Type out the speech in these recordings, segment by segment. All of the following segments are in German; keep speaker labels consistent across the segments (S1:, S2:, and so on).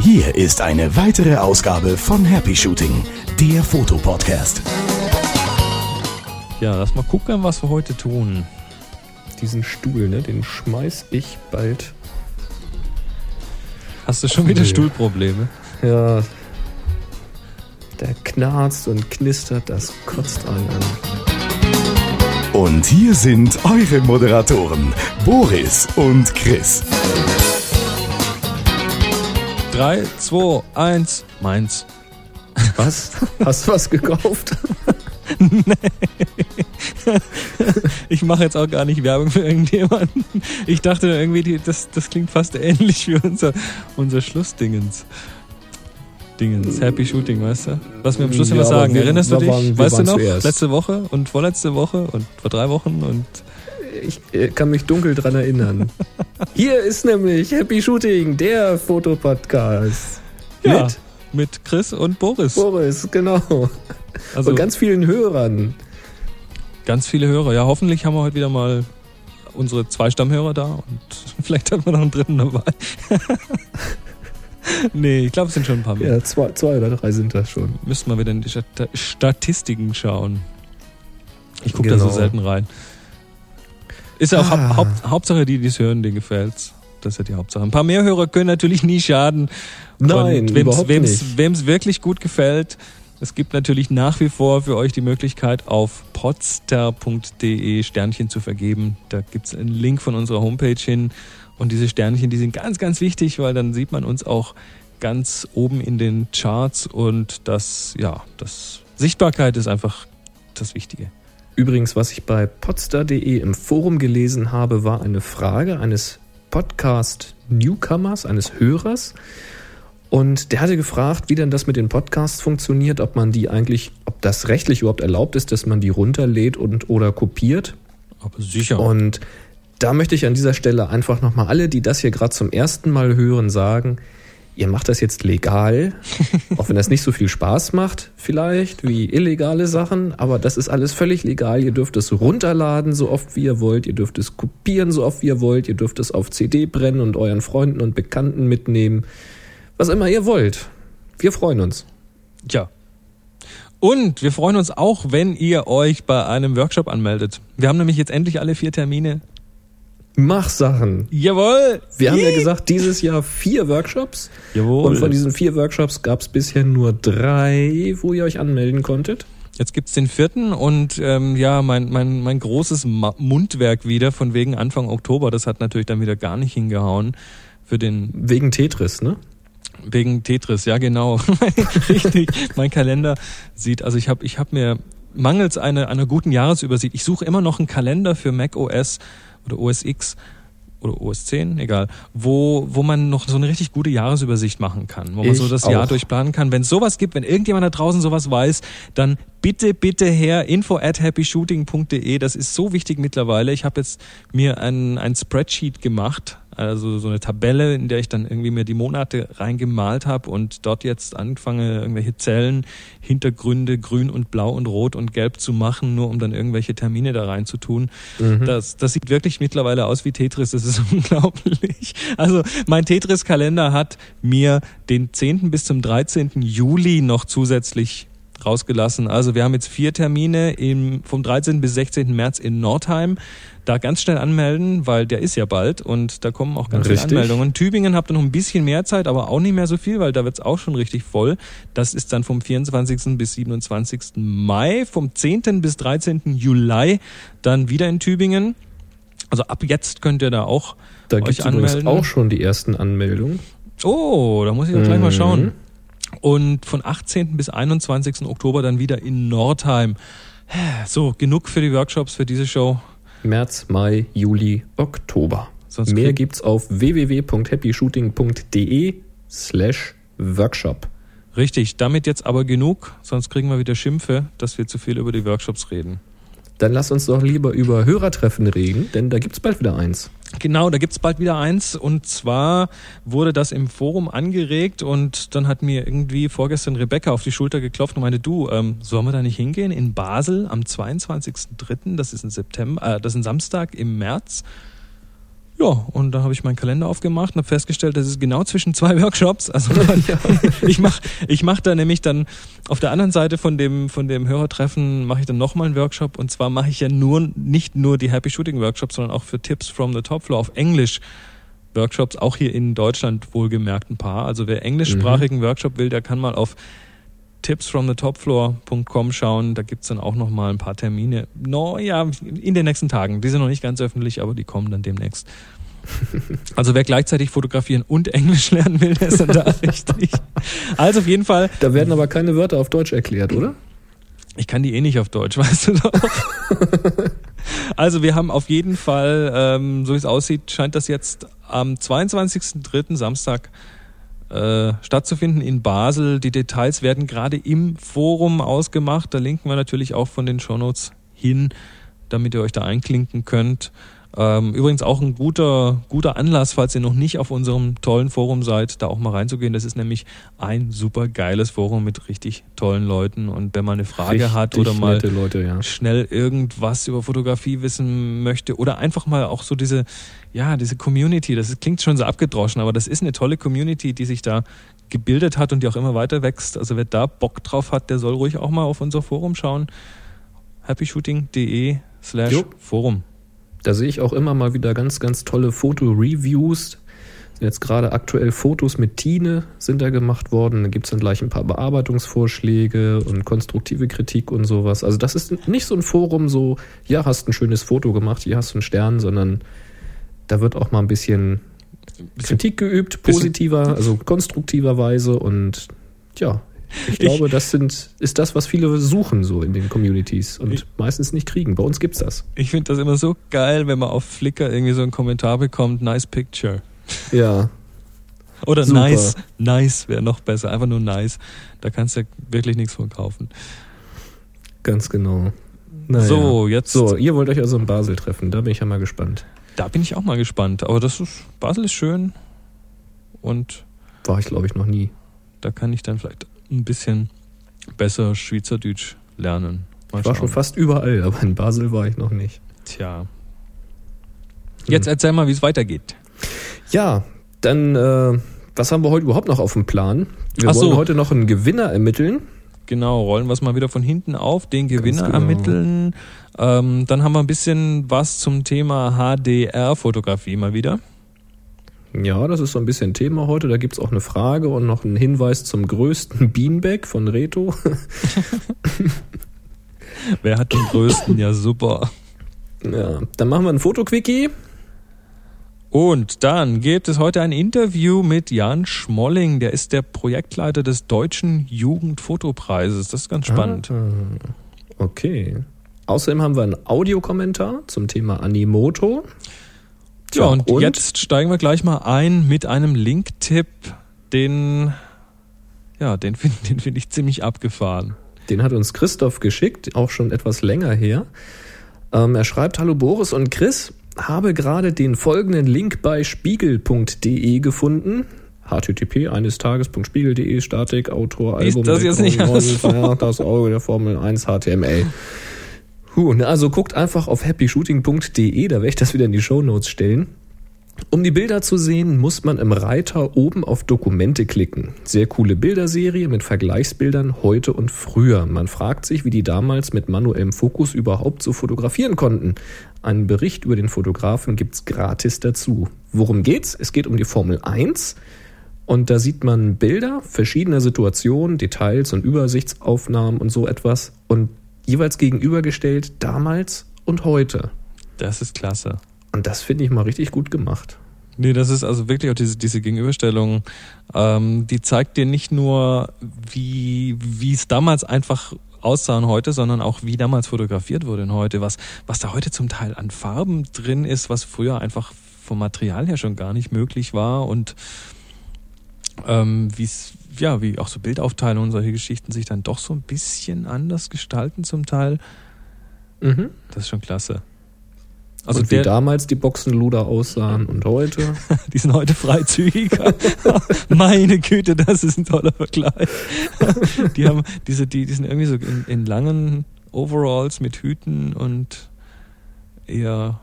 S1: Hier ist eine weitere Ausgabe von Happy Shooting, der Fotopodcast.
S2: Ja, lass mal gucken, was wir heute tun.
S3: Diesen Stuhl, ne, den schmeiß ich bald.
S2: Hast du schon wieder
S3: Nee.
S2: Stuhlprobleme?
S3: Ja. Der knarzt und knistert, das kotzt einen an.
S1: Und hier sind eure Moderatoren, Boris und Chris.
S2: 3, 2, 1, meins.
S3: Was? Hast du was gekauft?
S2: Ich mache jetzt auch gar nicht Werbung für irgendjemanden. Ich dachte irgendwie, das, das klingt fast ähnlich wie unser, unser Schlussdingens. Dingens, Happy Shooting, weißt du? Was wir am Schluss
S3: Ja,
S2: immer sagen.
S3: wir-
S2: Erinnerst du dich?
S3: waren-
S2: weißt du noch?
S3: zuerst.
S2: Letzte Woche und vorletzte Woche und vor drei Wochen und
S3: Ich äh, kann mich dunkel dran erinnern. Hier ist nämlich Happy Shooting, der Fotopodcast.
S2: ja,
S3: Mit
S2: mit Chris und Boris.
S3: Boris, genau.
S2: Also
S3: und ganz vielen Hörern.
S2: ganz viele Hörer. Ja, hoffentlich haben wir heute wieder mal unsere zwei Stammhörer da und vielleicht haben wir noch einen dritten dabei. nee, ich glaube, es sind schon ein paar mehr.
S3: Ja, zwei, zwei oder drei sind das schon.
S2: Müssten wir wieder in die Stat Statistiken schauen. Ich gucke da
S3: Genau.
S2: so selten rein. Ist ja auch
S3: Ah.
S2: Haupt, Haupt, Hauptsache, die, die es hören, denen gefällt's. Das ist ja die Hauptsache. Ein paar mehr Hörer können natürlich nie schaden.
S3: Nein, nicht.
S2: Wem's wirklich gut gefällt, es gibt natürlich nach wie vor für euch die Möglichkeit, auf podster.de Sternchen zu vergeben. Da gibt's einen Link von unserer Homepage hin. Und diese Sternchen, die sind ganz, ganz wichtig, weil dann sieht man uns auch ganz oben in den Charts und das, ja, das Sichtbarkeit ist einfach das Wichtige.
S3: Übrigens, was ich bei podstar.de im Forum gelesen habe, war eine Frage eines Podcast-Newcomers, eines Hörers. Und der hatte gefragt, wie denn das mit den Podcasts funktioniert, ob man die eigentlich, ob das rechtlich überhaupt erlaubt ist, dass man die runterlädt und oder kopiert.
S2: Aber sicher.
S3: Und da möchte ich an dieser Stelle einfach nochmal alle, die das hier gerade zum ersten Mal hören, sagen, ihr macht das jetzt legal, auch wenn das nicht so viel Spaß macht, vielleicht, wie illegale Sachen, aber das ist alles völlig legal. Ihr dürft es runterladen, so oft wie ihr wollt, ihr dürft es kopieren, so oft wie ihr wollt, ihr dürft es auf CD brennen und euren Freunden und Bekannten mitnehmen, was immer ihr wollt. Wir freuen uns.
S2: Tja. Und wir freuen uns auch, wenn ihr euch bei einem Workshop anmeldet. Wir haben nämlich jetzt endlich alle vier Termine.
S3: Mach Sachen.
S2: Jawohl!
S3: Wir haben ja gesagt, dieses Jahr vier Workshops.
S2: Jawohl.
S3: Und von diesen vier Workshops gab es bisher nur drei, wo ihr euch anmelden konntet.
S2: Jetzt gibt's den vierten und ähm, ja, mein, mein, mein großes Mundwerk wieder von wegen Anfang Oktober, das hat natürlich dann wieder gar nicht hingehauen für den
S3: Wegen Tetris, ne?
S2: wegen Tetris, ja genau. Richtig. Mein Kalender sieht, also ich habe ich hab mir mangels einer, einer guten Jahresübersicht, ich suche immer noch einen Kalender für Mac OS oder OS X oder OS 10, egal, wo, wo man noch so eine richtig gute Jahresübersicht machen kann, wo man
S3: Ich
S2: so das Jahr
S3: auch.
S2: durchplanen kann. Wenn es sowas gibt, wenn irgendjemand da draußen sowas weiß, dann bitte, bitte her, info at happyshooting.de, das ist so wichtig mittlerweile. Ich habe jetzt mir ein, ein Spreadsheet gemacht, also so eine Tabelle, in der ich dann irgendwie mir die Monate reingemalt habe und dort jetzt anfange, irgendwelche Zellen, Hintergründe grün und blau und rot und gelb zu machen, nur um dann irgendwelche Termine da rein zu tun. Das, das sieht wirklich mittlerweile aus wie Tetris, das ist unglaublich. Also mein Tetris-Kalender hat mir den 10. bis zum 13. Juli noch zusätzlich rausgelassen. Also wir haben jetzt vier Termine im, vom 13. bis 16. März in Nordheim. Da ganz schnell anmelden, weil der ist ja bald und da kommen auch ganz
S3: Richtig.
S2: viele Anmeldungen. Tübingen habt ihr noch ein bisschen mehr Zeit, aber auch nicht mehr so viel, weil da wird's auch schon richtig voll. Das ist dann vom 24. bis 27. Mai, vom 10. bis 13. Juli dann wieder in Tübingen. Also ab jetzt könnt ihr da auch
S3: Da
S2: euch
S3: gibt es übrigens
S2: anmelden.
S3: auch schon die ersten Anmeldungen.
S2: Oh, da muss ich doch gleich mal
S3: Mhm.
S2: schauen. Und von 18. bis 21. Oktober dann wieder in Nordheim. So, genug für die Workshops für diese Show.
S3: März, Mai, Juli, Oktober.
S2: Sonst
S3: Mehr gibt's auf www.happyshooting.de slash Workshop.
S2: Richtig, damit jetzt aber genug, sonst kriegen wir wieder Schimpfe, dass wir zu viel über die Workshops reden.
S3: Dann lass uns doch lieber über Hörertreffen reden, denn da gibt's bald wieder eins.
S2: Genau, da gibt's bald wieder eins und zwar wurde das im Forum angeregt und dann hat mir irgendwie vorgestern Rebecca auf die Schulter geklopft und meinte, du, ähm, sollen wir da nicht hingehen? In Basel am 22.03., das ist ein September, äh, das ist ein Samstag im März. Ja, und da habe ich meinen Kalender aufgemacht und habe festgestellt, das ist genau zwischen zwei Workshops. Also ja. ich mache ich mach da nämlich dann auf der anderen Seite von dem, von dem Hörertreffen mache ich dann nochmal einen Workshop und zwar mache ich ja nur nicht nur die Happy Shooting Workshops, sondern auch für Tipps from the Top Floor auf Englisch Workshops, auch hier in Deutschland wohlgemerkt ein paar. Also wer englischsprachigen mhm. Workshop will, der kann mal auf tipsfromthetopfloor.com schauen. Da gibt's dann auch noch mal ein paar Termine. No, ja, in den nächsten Tagen. Die sind noch nicht ganz öffentlich, aber die kommen dann demnächst. Also wer gleichzeitig fotografieren und Englisch lernen will, der ist dann da richtig. Also auf jeden Fall.
S3: Da werden aber keine Wörter auf Deutsch erklärt, oder?
S2: Ich kann die eh nicht auf Deutsch, weißt du doch. also wir haben auf jeden Fall, ähm, so wie es aussieht, scheint das jetzt am 22.03. Samstag äh, stattzufinden in Basel. Die Details werden gerade im Forum ausgemacht. Da linken wir natürlich auch von den Shownotes hin, damit ihr euch da einklinken könnt. Ähm, übrigens auch ein guter, guter Anlass, falls ihr noch nicht auf unserem tollen Forum seid, da auch mal reinzugehen. Das ist nämlich ein super geiles Forum mit richtig tollen Leuten. Und wenn man eine Frage richtig hat oder mal
S3: Leute, ja.
S2: schnell irgendwas über Fotografie wissen möchte oder einfach mal auch so diese, ja, diese Community, das klingt schon so abgedroschen, aber das ist eine tolle Community, die sich da gebildet hat und die auch immer weiter wächst. Also wer da Bock drauf hat, der soll ruhig auch mal auf unser Forum schauen. happyshooting.de slash Forum.
S3: Da sehe ich auch immer mal wieder ganz, ganz tolle Foto-Reviews. Jetzt gerade aktuell Fotos mit Tine sind da gemacht worden. Da gibt es dann gleich ein paar Bearbeitungsvorschläge und konstruktive Kritik und sowas. Also das ist nicht so ein Forum so, ja, hast ein schönes Foto gemacht, hier hast du einen Stern, sondern da wird auch mal ein bisschen Kritik geübt, positiver, also konstruktiver Weise und ja, ich glaube, ich, das sind, ist das, was viele suchen so in den Communities und ich, meistens nicht kriegen. Bei uns gibt's das.
S2: Ich finde das immer so geil, wenn man auf Flickr irgendwie so einen Kommentar bekommt, nice picture.
S3: Ja.
S2: Oder Super. nice, nice wäre noch besser, einfach nur nice. Da kannst du ja wirklich nichts von kaufen.
S3: Ganz genau.
S2: Naja. So, jetzt.
S3: So, ihr wollt euch also in Basel treffen, da bin ich ja mal gespannt.
S2: Da bin ich auch mal gespannt. Aber das ist, Basel ist schön und.
S3: War ich, glaube ich, noch nie.
S2: Da kann ich dann vielleicht ein bisschen besser Schweizerdeutsch lernen.
S3: Mal ich war schon fast überall, aber in Basel war ich noch nicht.
S2: Tja. Jetzt erzähl mal, wie es weitergeht.
S3: Ja, dann, äh, was haben wir heute überhaupt noch auf dem Plan? Wir Ach wollen so. heute noch einen Gewinner ermitteln.
S2: Genau, rollen wir es mal wieder von hinten auf, den Gewinner genau. ermitteln. Ähm, dann haben wir ein bisschen was zum Thema HDR-Fotografie mal wieder.
S3: Ja, das ist so ein bisschen Thema heute. Da gibt es auch eine Frage und noch einen Hinweis zum größten Beanbag von Reto.
S2: Wer hat den größten? Ja, super.
S3: Ja, dann machen wir ein Fotoquickie.
S2: Und dann gibt es heute ein Interview mit Jan Schmolling. Der ist der Projektleiter des Deutschen Jugendfotopreises. Das ist ganz spannend. Ah,
S3: okay. Außerdem haben wir einen Audiokommentar zum Thema Animoto.
S2: Ja, und, und, jetzt steigen wir gleich mal ein mit einem Link-Tipp, den, ja, den finde den find ich ziemlich abgefahren.
S3: Den hat uns Christoph geschickt, auch schon etwas länger her. Ähm, er schreibt, hallo Boris und Chris, habe gerade den folgenden Link bei spiegel.de gefunden http eines Tages.spiegel.de Statik Autor
S2: Album ist das jetzt nicht alles
S3: ja, das Auge der Formel 1 HTML Huh, ne, also guckt einfach auf happyshooting.de, da werde ich das wieder in die Show Notes stellen. Um die Bilder zu sehen, muss man im Reiter oben auf Dokumente klicken. Sehr coole Bilderserie mit Vergleichsbildern heute und früher. Man fragt sich, wie die damals mit manuellem Fokus überhaupt so fotografieren konnten. Einen Bericht über den Fotografen gibt's gratis dazu. Worum geht's? Es geht um die Formel 1. Und da sieht man Bilder verschiedener Situationen, Details und Übersichtsaufnahmen und so etwas. Und jeweils gegenübergestellt damals und heute.
S2: Das ist klasse.
S3: Und das finde ich mal richtig gut gemacht.
S2: Nee, das ist also wirklich auch diese, diese Gegenüberstellung, ähm, die zeigt dir nicht nur, wie, wie es damals einfach aussah und heute, sondern auch wie damals fotografiert wurde und heute, was, was da heute zum Teil an Farben drin ist, was früher einfach vom Material her schon gar nicht möglich war und ähm, wie es ja, wie auch so Bildaufteilung und solche Geschichten sich dann doch so ein bisschen anders gestalten zum Teil. Mhm. Das ist schon klasse.
S3: Also und wie der, damals die Boxenluder aussahen und heute?
S2: die sind heute freizügiger. Meine Güte, das ist ein toller Vergleich. die haben diese, die, die sind irgendwie so in, in langen Overalls mit Hüten und eher,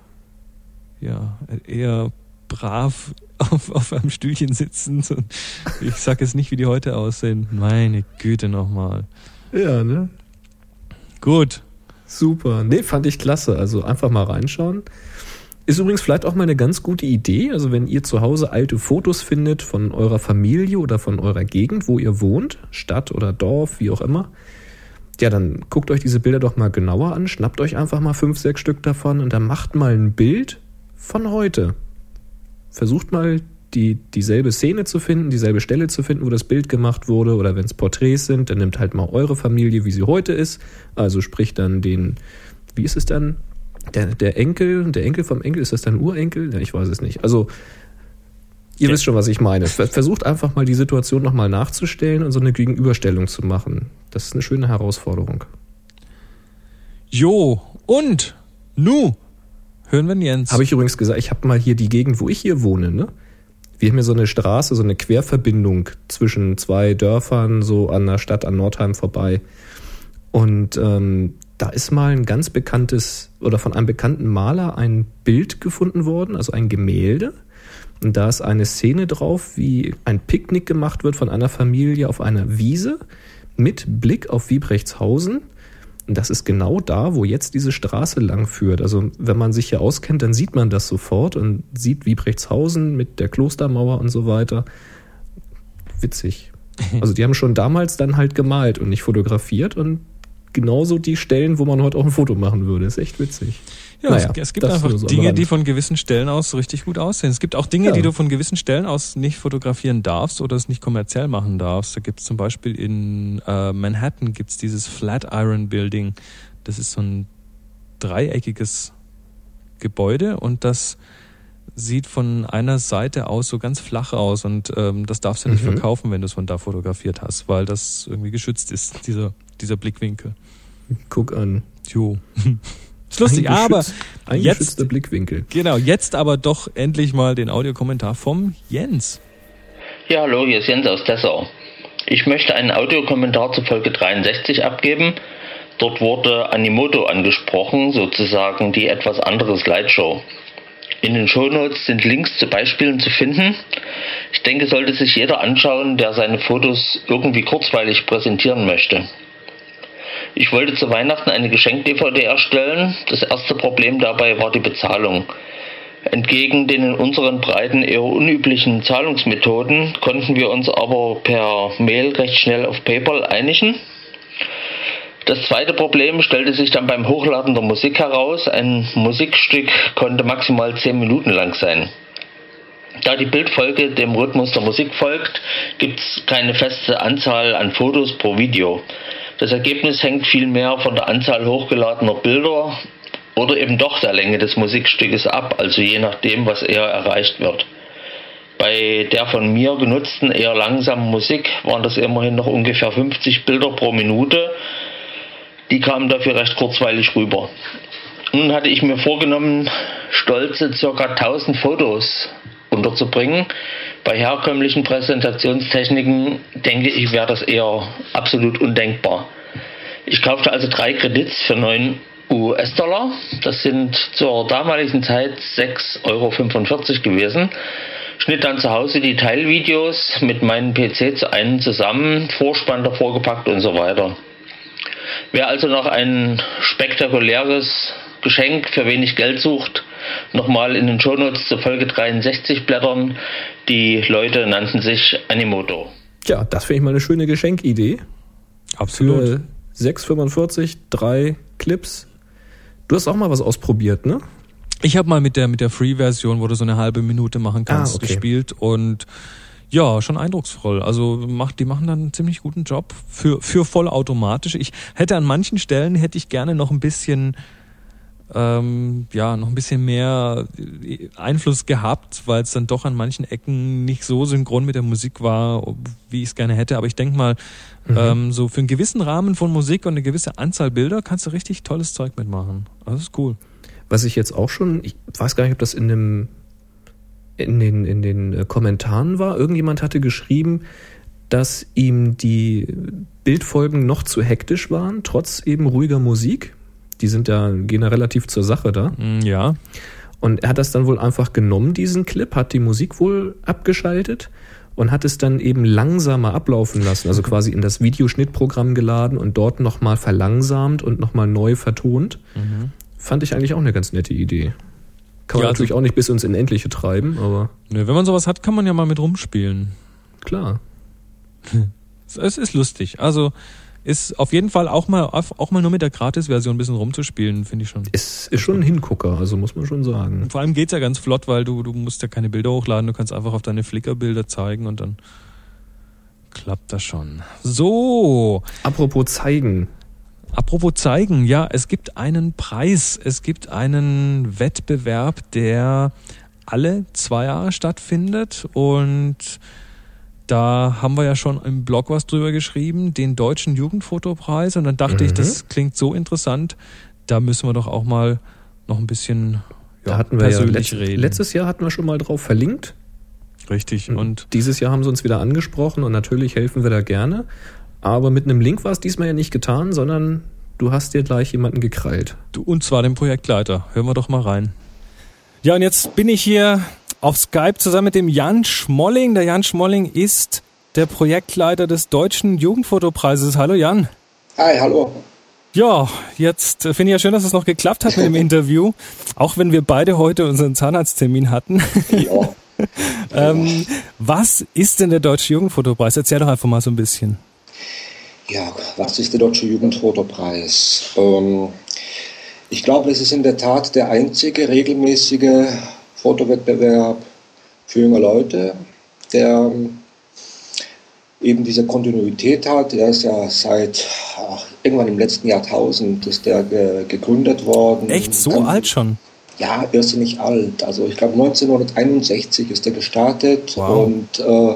S2: ja, eher brav auf, auf einem Stühlchen sitzen. Ich sag jetzt nicht, wie die heute aussehen. Meine Güte nochmal.
S3: Ja, ne?
S2: Gut.
S3: Super. Nee, fand ich klasse. Also einfach mal reinschauen. Ist übrigens vielleicht auch mal eine ganz gute Idee. Also wenn ihr zu Hause alte Fotos findet von eurer Familie oder von eurer Gegend, wo ihr wohnt, Stadt oder Dorf, wie auch immer, ja, dann guckt euch diese Bilder doch mal genauer an, schnappt euch einfach mal fünf, sechs Stück davon und dann macht mal ein Bild von heute. Versucht mal die, dieselbe Szene zu finden, dieselbe Stelle zu finden, wo das Bild gemacht wurde. Oder wenn es Porträts sind, dann nimmt halt mal eure Familie, wie sie heute ist. Also sprich dann den, wie ist es dann? Der, der Enkel, der Enkel vom Enkel, ist das dann Urenkel? Ja, ich weiß es nicht. Also, ihr ja. wisst schon, was ich meine. Versucht einfach mal die Situation nochmal nachzustellen und so eine Gegenüberstellung zu machen. Das ist eine schöne Herausforderung.
S2: Jo, und nu hören wir Jens.
S3: Habe ich übrigens gesagt, ich habe mal hier die Gegend, wo ich hier wohne, ne? Wir haben hier so eine Straße, so eine Querverbindung zwischen zwei Dörfern, so an der Stadt an Nordheim vorbei. Und ähm, da ist mal ein ganz bekanntes oder von einem bekannten Maler ein Bild gefunden worden, also ein Gemälde. Und da ist eine Szene drauf, wie ein Picknick gemacht wird von einer Familie auf einer Wiese mit Blick auf Wiebrechtshausen. Und das ist genau da, wo jetzt diese Straße lang führt. Also wenn man sich hier auskennt, dann sieht man das sofort und sieht Wiebrechtshausen mit der Klostermauer und so weiter. Witzig. Also die haben schon damals dann halt gemalt und nicht fotografiert und genauso die Stellen, wo man heute auch ein Foto machen würde. Ist echt witzig.
S2: Ja, naja, es, es, gibt einfach Dinge, die von gewissen Stellen aus richtig gut aussehen. Es gibt auch Dinge, ja. die du von gewissen Stellen aus nicht fotografieren darfst oder es nicht kommerziell machen darfst. Da gibt es zum Beispiel in äh, Manhattan gibt's dieses Flatiron Building. Das ist so ein dreieckiges Gebäude und das sieht von einer Seite aus so ganz flach aus und ähm, das darfst du nicht mhm. verkaufen, wenn du es von da fotografiert hast, weil das irgendwie geschützt ist, dieser, dieser Blickwinkel.
S3: Guck an.
S2: Jo. Ist lustig, ein aber
S3: ein jetzt, Blickwinkel.
S2: Genau, jetzt aber doch endlich mal den Audiokommentar vom Jens.
S4: Ja, hallo, hier ist Jens aus Dessau. Ich möchte einen Audiokommentar zu Folge 63 abgeben. Dort wurde Animoto angesprochen, sozusagen die etwas andere Slideshow. In den Shownotes sind Links zu Beispielen zu finden. Ich denke, sollte sich jeder anschauen, der seine Fotos irgendwie kurzweilig präsentieren möchte. Ich wollte zu Weihnachten eine Geschenk-DVD erstellen. Das erste Problem dabei war die Bezahlung. Entgegen den in unseren Breiten eher unüblichen Zahlungsmethoden konnten wir uns aber per Mail recht schnell auf PayPal einigen. Das zweite Problem stellte sich dann beim Hochladen der Musik heraus. Ein Musikstück konnte maximal 10 Minuten lang sein. Da die Bildfolge dem Rhythmus der Musik folgt, gibt es keine feste Anzahl an Fotos pro Video. Das Ergebnis hängt vielmehr von der Anzahl hochgeladener Bilder oder eben doch der Länge des Musikstückes ab, also je nachdem, was eher erreicht wird. Bei der von mir genutzten eher langsamen Musik waren das immerhin noch ungefähr 50 Bilder pro Minute. Die kamen dafür recht kurzweilig rüber. Nun hatte ich mir vorgenommen, stolze ca. 1000 Fotos unterzubringen. Bei herkömmlichen Präsentationstechniken denke ich, wäre das eher absolut undenkbar. Ich kaufte also drei Kredits für 9 US-Dollar. Das sind zur damaligen Zeit 6,45 Euro gewesen. Schnitt dann zu Hause die Teilvideos mit meinem PC zu einem zusammen, Vorspann davor gepackt und so weiter. Wer also noch ein spektakuläres Geschenk für wenig Geld sucht, nochmal in den Shownotes zur Folge 63 blättern. Die Leute nannten sich Animoto.
S3: Ja, das finde ich mal eine schöne Geschenkidee.
S2: Absolut.
S3: 6,45, drei Clips. Du hast auch mal was ausprobiert, ne?
S2: Ich habe mal mit der mit der Free-Version, wo du so eine halbe Minute machen kannst, ah, okay. gespielt und ja, schon eindrucksvoll. Also macht, die machen dann einen ziemlich guten Job für, für vollautomatisch. Ich hätte an manchen Stellen hätte ich gerne noch ein bisschen ähm, ja noch ein bisschen mehr Einfluss gehabt, weil es dann doch an manchen Ecken nicht so synchron mit der Musik war, wie ich es gerne hätte. Aber ich denke mal, mhm. ähm, so für einen gewissen Rahmen von Musik und eine gewisse Anzahl Bilder kannst du richtig tolles Zeug mitmachen. Das ist cool.
S3: Was ich jetzt auch schon, ich weiß gar nicht, ob das in dem in den, in den äh, Kommentaren war, irgendjemand hatte geschrieben, dass ihm die Bildfolgen noch zu hektisch waren, trotz eben ruhiger Musik die sind ja, gehen ja relativ zur Sache da.
S2: Mm, ja.
S3: Und er hat das dann wohl einfach genommen, diesen Clip, hat die Musik wohl abgeschaltet und hat es dann eben langsamer ablaufen lassen, also quasi in das Videoschnittprogramm geladen und dort nochmal verlangsamt und nochmal neu vertont. Mhm. Fand ich eigentlich auch eine ganz nette Idee. Kann man ja, natürlich also, auch nicht bis ins Unendliche treiben, aber.
S2: Nö, wenn man sowas hat, kann man ja mal mit rumspielen.
S3: Klar.
S2: es ist lustig. Also ist auf jeden Fall auch mal auch mal nur mit der Gratis-Version ein bisschen rumzuspielen, finde ich schon.
S3: Es ist schon ein Hingucker, also muss man schon sagen.
S2: Und vor allem geht's ja ganz flott, weil du, du musst ja keine Bilder hochladen, du kannst einfach auf deine Flickr-Bilder zeigen und dann klappt das schon. So.
S3: Apropos zeigen.
S2: Apropos zeigen, ja, es gibt einen Preis, es gibt einen Wettbewerb, der alle zwei Jahre stattfindet und da haben wir ja schon im Blog was drüber geschrieben, den Deutschen Jugendfotopreis. Und dann dachte mhm. ich, das klingt so interessant, da müssen wir doch auch mal noch ein bisschen
S3: ja, da hatten wir persönlich ja letzt, reden. Letztes Jahr hatten wir schon mal drauf verlinkt.
S2: Richtig.
S3: Und dieses Jahr haben sie uns wieder angesprochen und natürlich helfen wir da gerne. Aber mit einem Link war es diesmal ja nicht getan, sondern du hast dir gleich jemanden gekrallt.
S2: Du, und zwar den Projektleiter. Hören wir doch mal rein. Ja, und jetzt bin ich hier auf Skype zusammen mit dem Jan Schmolling. Der Jan Schmolling ist der Projektleiter des Deutschen Jugendfotopreises. Hallo Jan.
S5: Hi, hallo.
S2: Ja, jetzt finde ich ja schön, dass es noch geklappt hat mit dem Interview, auch wenn wir beide heute unseren Zahnarzttermin hatten. Ja. ähm, was ist denn der Deutsche Jugendfotopreis? Erzähl doch einfach mal so ein bisschen.
S5: Ja, was ist der Deutsche Jugendfotopreis? Ähm, ich glaube, es ist in der Tat der einzige regelmäßige Fotowettbewerb für junge Leute, der ähm, eben diese Kontinuität hat. Der ist ja seit ach, irgendwann im letzten Jahrtausend ist der ge gegründet worden.
S2: Echt so Dann, alt schon?
S5: Ja, irrsinnig alt. Also ich glaube 1961 ist er gestartet wow. und äh,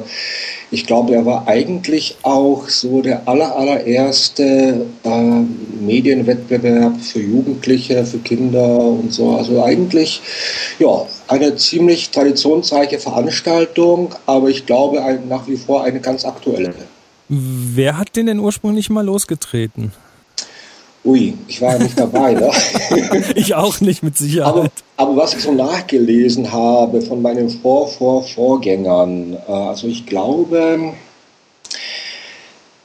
S5: ich glaube, er war eigentlich auch so der aller, allererste äh, Medienwettbewerb für Jugendliche, für Kinder und so. Also eigentlich, ja, eine ziemlich traditionsreiche Veranstaltung, aber ich glaube ein, nach wie vor eine ganz aktuelle.
S2: Wer hat den denn ursprünglich mal losgetreten?
S5: Ui, ich war ja nicht dabei. Ne?
S2: ich auch nicht, mit Sicherheit.
S5: Aber, aber, was ich so nachgelesen habe von meinen Vor-, Vor-, Vorgängern, äh, also ich glaube,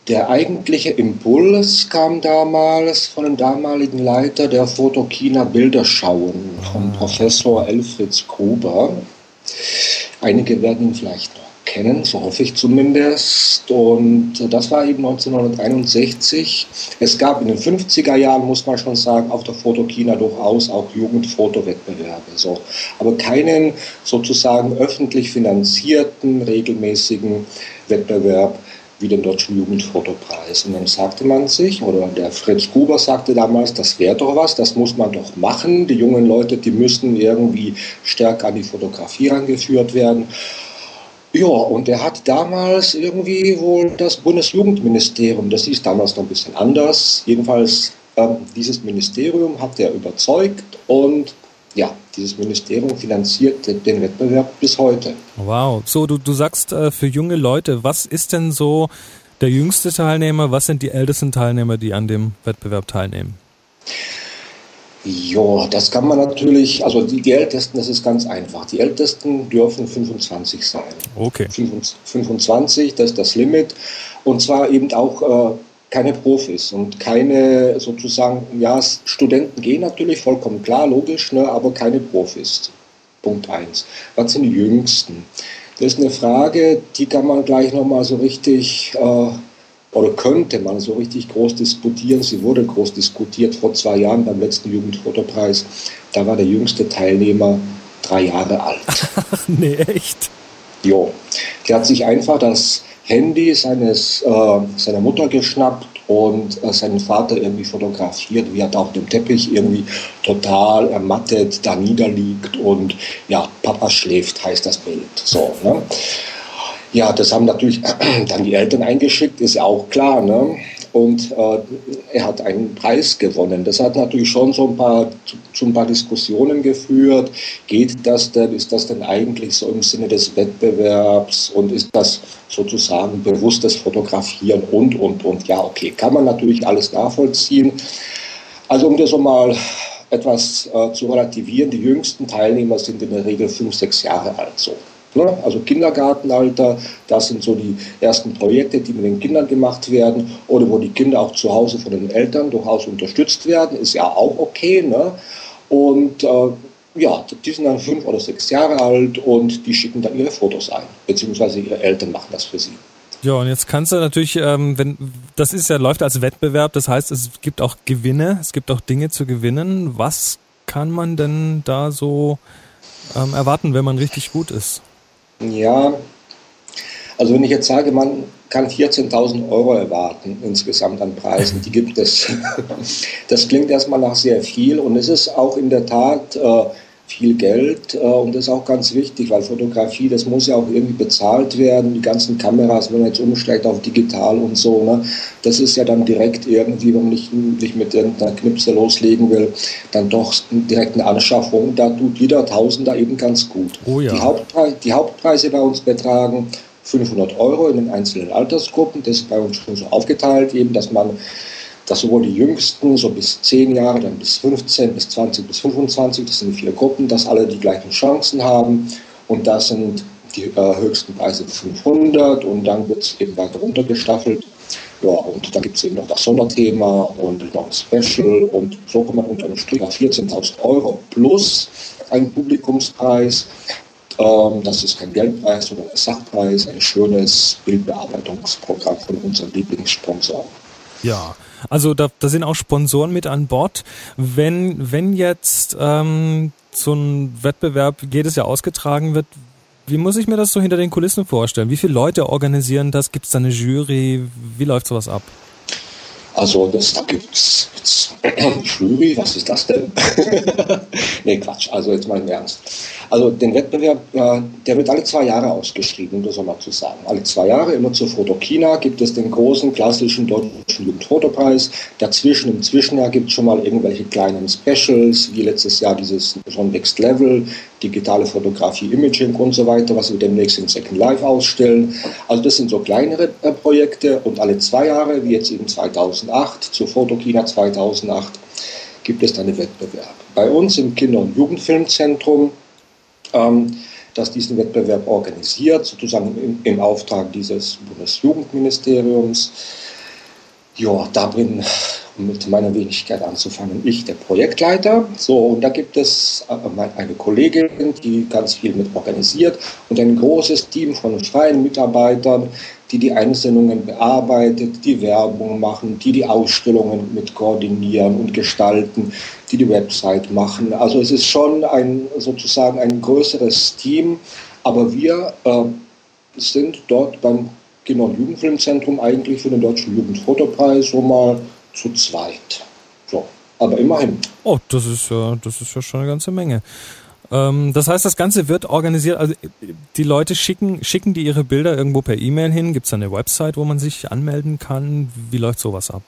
S5: der eigentliche Impuls kam damals von dem damaligen Leiter der Fotokina Bilderschauen, vom ah. Professor Elfritz Gruber. Einige werden ihn vielleicht noch kennen, so hoffe ich zumindest. Und das war eben 1961. Es gab in den 50er Jahren, muss man schon sagen, auf der Fotokina durchaus auch Jugendfotowettbewerbe. So. Aber keinen sozusagen öffentlich finanzierten, regelmäßigen Wettbewerb wie den Deutschen Jugendfotopreis. Und dann sagte man sich, oder der Fritz Gruber sagte damals, das wäre doch was, das muss man doch machen. Die jungen Leute, die müssen irgendwie stärker an die Fotografie rangeführt werden. Ja, und er hat damals irgendwie wohl das Bundesjugendministerium, das hieß damals noch ein bisschen anders, jedenfalls ähm, dieses Ministerium hat er überzeugt und ja, dieses Ministerium finanziert den Wettbewerb bis heute.
S2: Wow, so du, du sagst äh, für junge Leute, was ist denn so der jüngste Teilnehmer, was sind die ältesten Teilnehmer, die an dem Wettbewerb teilnehmen?
S5: Ja, das kann man natürlich, also die, die, Ältesten, das ist ganz einfach. Die Ältesten dürfen 25 sein.
S2: Okay.
S5: 25, das ist das Limit. Und zwar eben auch äh, keine Profis und keine sozusagen, ja, Studenten gehen natürlich, vollkommen klar, logisch, ne, aber keine Profis. Punkt 1. Was sind die Jüngsten? Das ist eine Frage, die kann man gleich nochmal so richtig äh, oder könnte man so richtig groß diskutieren. Sie wurde groß diskutiert vor zwei Jahren beim letzten Jugendfotopreis. Da war der jüngste Teilnehmer drei Jahre alt.
S2: Ach, nee, echt?
S5: Jo. Der hat sich einfach das Handy seines, äh, seiner Mutter geschnappt und äh, seinen Vater irgendwie fotografiert, wie er da auf dem Teppich irgendwie total ermattet da niederliegt und ja, Papa schläft, heißt das Bild. So, ne? Ja, das haben natürlich dann die Eltern eingeschickt, ist ja auch klar. Ne? Und äh, er hat einen Preis gewonnen. Das hat natürlich schon so ein paar, zu, ein paar Diskussionen geführt. Geht das denn? Ist das denn eigentlich so im Sinne des Wettbewerbs? Und ist das sozusagen bewusstes Fotografieren und, und, und? Ja, okay, kann man natürlich alles nachvollziehen. Also um das so mal etwas äh, zu relativieren, die jüngsten Teilnehmer sind in der Regel fünf, sechs Jahre alt so. Ne? Also Kindergartenalter, das sind so die ersten Projekte, die mit den Kindern gemacht werden oder wo die Kinder auch zu Hause von den Eltern durchaus unterstützt werden, ist ja auch okay. Ne? Und äh, ja, die sind dann fünf oder sechs Jahre alt und die schicken dann ihre Fotos ein, beziehungsweise ihre Eltern machen das für sie.
S2: Ja, und jetzt kannst du natürlich, ähm, wenn das ist ja läuft als Wettbewerb, das heißt, es gibt auch Gewinne, es gibt auch Dinge zu gewinnen. Was kann man denn da so ähm, erwarten, wenn man richtig gut ist?
S5: Ja, also wenn ich jetzt sage, man kann 14.000 Euro erwarten insgesamt an Preisen, die gibt es. Das klingt erstmal nach sehr viel und es ist auch in der Tat äh, viel Geld äh, und das ist auch ganz wichtig, weil Fotografie, das muss ja auch irgendwie bezahlt werden. Die ganzen Kameras, wenn man jetzt umsteigt auf digital und so, ne, das ist ja dann direkt irgendwie, wenn man nicht, nicht mit irgendeiner Knipse loslegen will, dann doch direkt eine Anschaffung. Da tut jeder Tausender eben ganz gut.
S2: Oh ja.
S5: die, Hauptpreise, die Hauptpreise bei uns betragen 500 Euro in den einzelnen Altersgruppen. Das ist bei uns schon so aufgeteilt, eben, dass man dass sowohl die Jüngsten, so bis 10 Jahre, dann bis 15, bis 20, bis 25, das sind vier Gruppen, dass alle die gleichen Chancen haben. Und das sind die äh, höchsten Preise 500 und dann wird es eben weiter runtergestaffelt. Ja, und dann gibt es eben noch das Sonderthema und noch ein Special und so kommt man unter dem Strich auf 14.000 Euro plus ein Publikumspreis. Ähm, das ist kein Geldpreis, sondern ein Sachpreis, ein schönes Bildbearbeitungsprogramm von unserem Lieblingssponsor.
S2: Ja, also da, da sind auch Sponsoren mit an Bord. Wenn, wenn jetzt ähm, so ein Wettbewerb jedes Jahr ausgetragen wird, wie muss ich mir das so hinter den Kulissen vorstellen? Wie viele Leute organisieren das? Gibt es da eine Jury? Wie läuft sowas ab?
S5: Also das, da gibt es Jury, was ist das denn? nee, Quatsch, also jetzt mal im Ernst. Also den Wettbewerb, äh, der wird alle zwei Jahre ausgeschrieben, um das mal zu sagen. Alle zwei Jahre, immer zur Fotokina, gibt es den großen klassischen deutschen Jugendfotopreis. Dazwischen, im Zwischenjahr gibt es schon mal irgendwelche kleinen Specials, wie letztes Jahr dieses John Next Level, digitale Fotografie, Imaging und so weiter, was wir demnächst in Second Life ausstellen. Also das sind so kleinere äh, Projekte und alle zwei Jahre, wie jetzt eben 2008, zur Fotokina 2008, gibt es dann einen Wettbewerb. Bei uns im Kinder- und Jugendfilmzentrum ähm, das diesen Wettbewerb organisiert, sozusagen im, im Auftrag dieses Bundesjugendministeriums. Ja, da bin, um mit meiner Wenigkeit anzufangen, ich der Projektleiter. So, und da gibt es äh, eine Kollegin, die ganz viel mit organisiert und ein großes Team von freien Mitarbeitern, die die Einsendungen bearbeitet, die Werbung machen, die die Ausstellungen mit koordinieren und gestalten, die die Website machen. Also es ist schon ein sozusagen ein größeres Team, aber wir äh, sind dort beim Kinder- und Jugendfilmzentrum eigentlich für den Deutschen Jugendfotopreis so mal zu zweit. So, aber immerhin.
S2: Oh, das ist ja, das ist ja schon eine ganze Menge. Ähm, das heißt, das Ganze wird organisiert, also die Leute schicken, schicken die ihre Bilder irgendwo per E-Mail hin? Gibt es eine Website, wo man sich anmelden kann? Wie läuft sowas ab?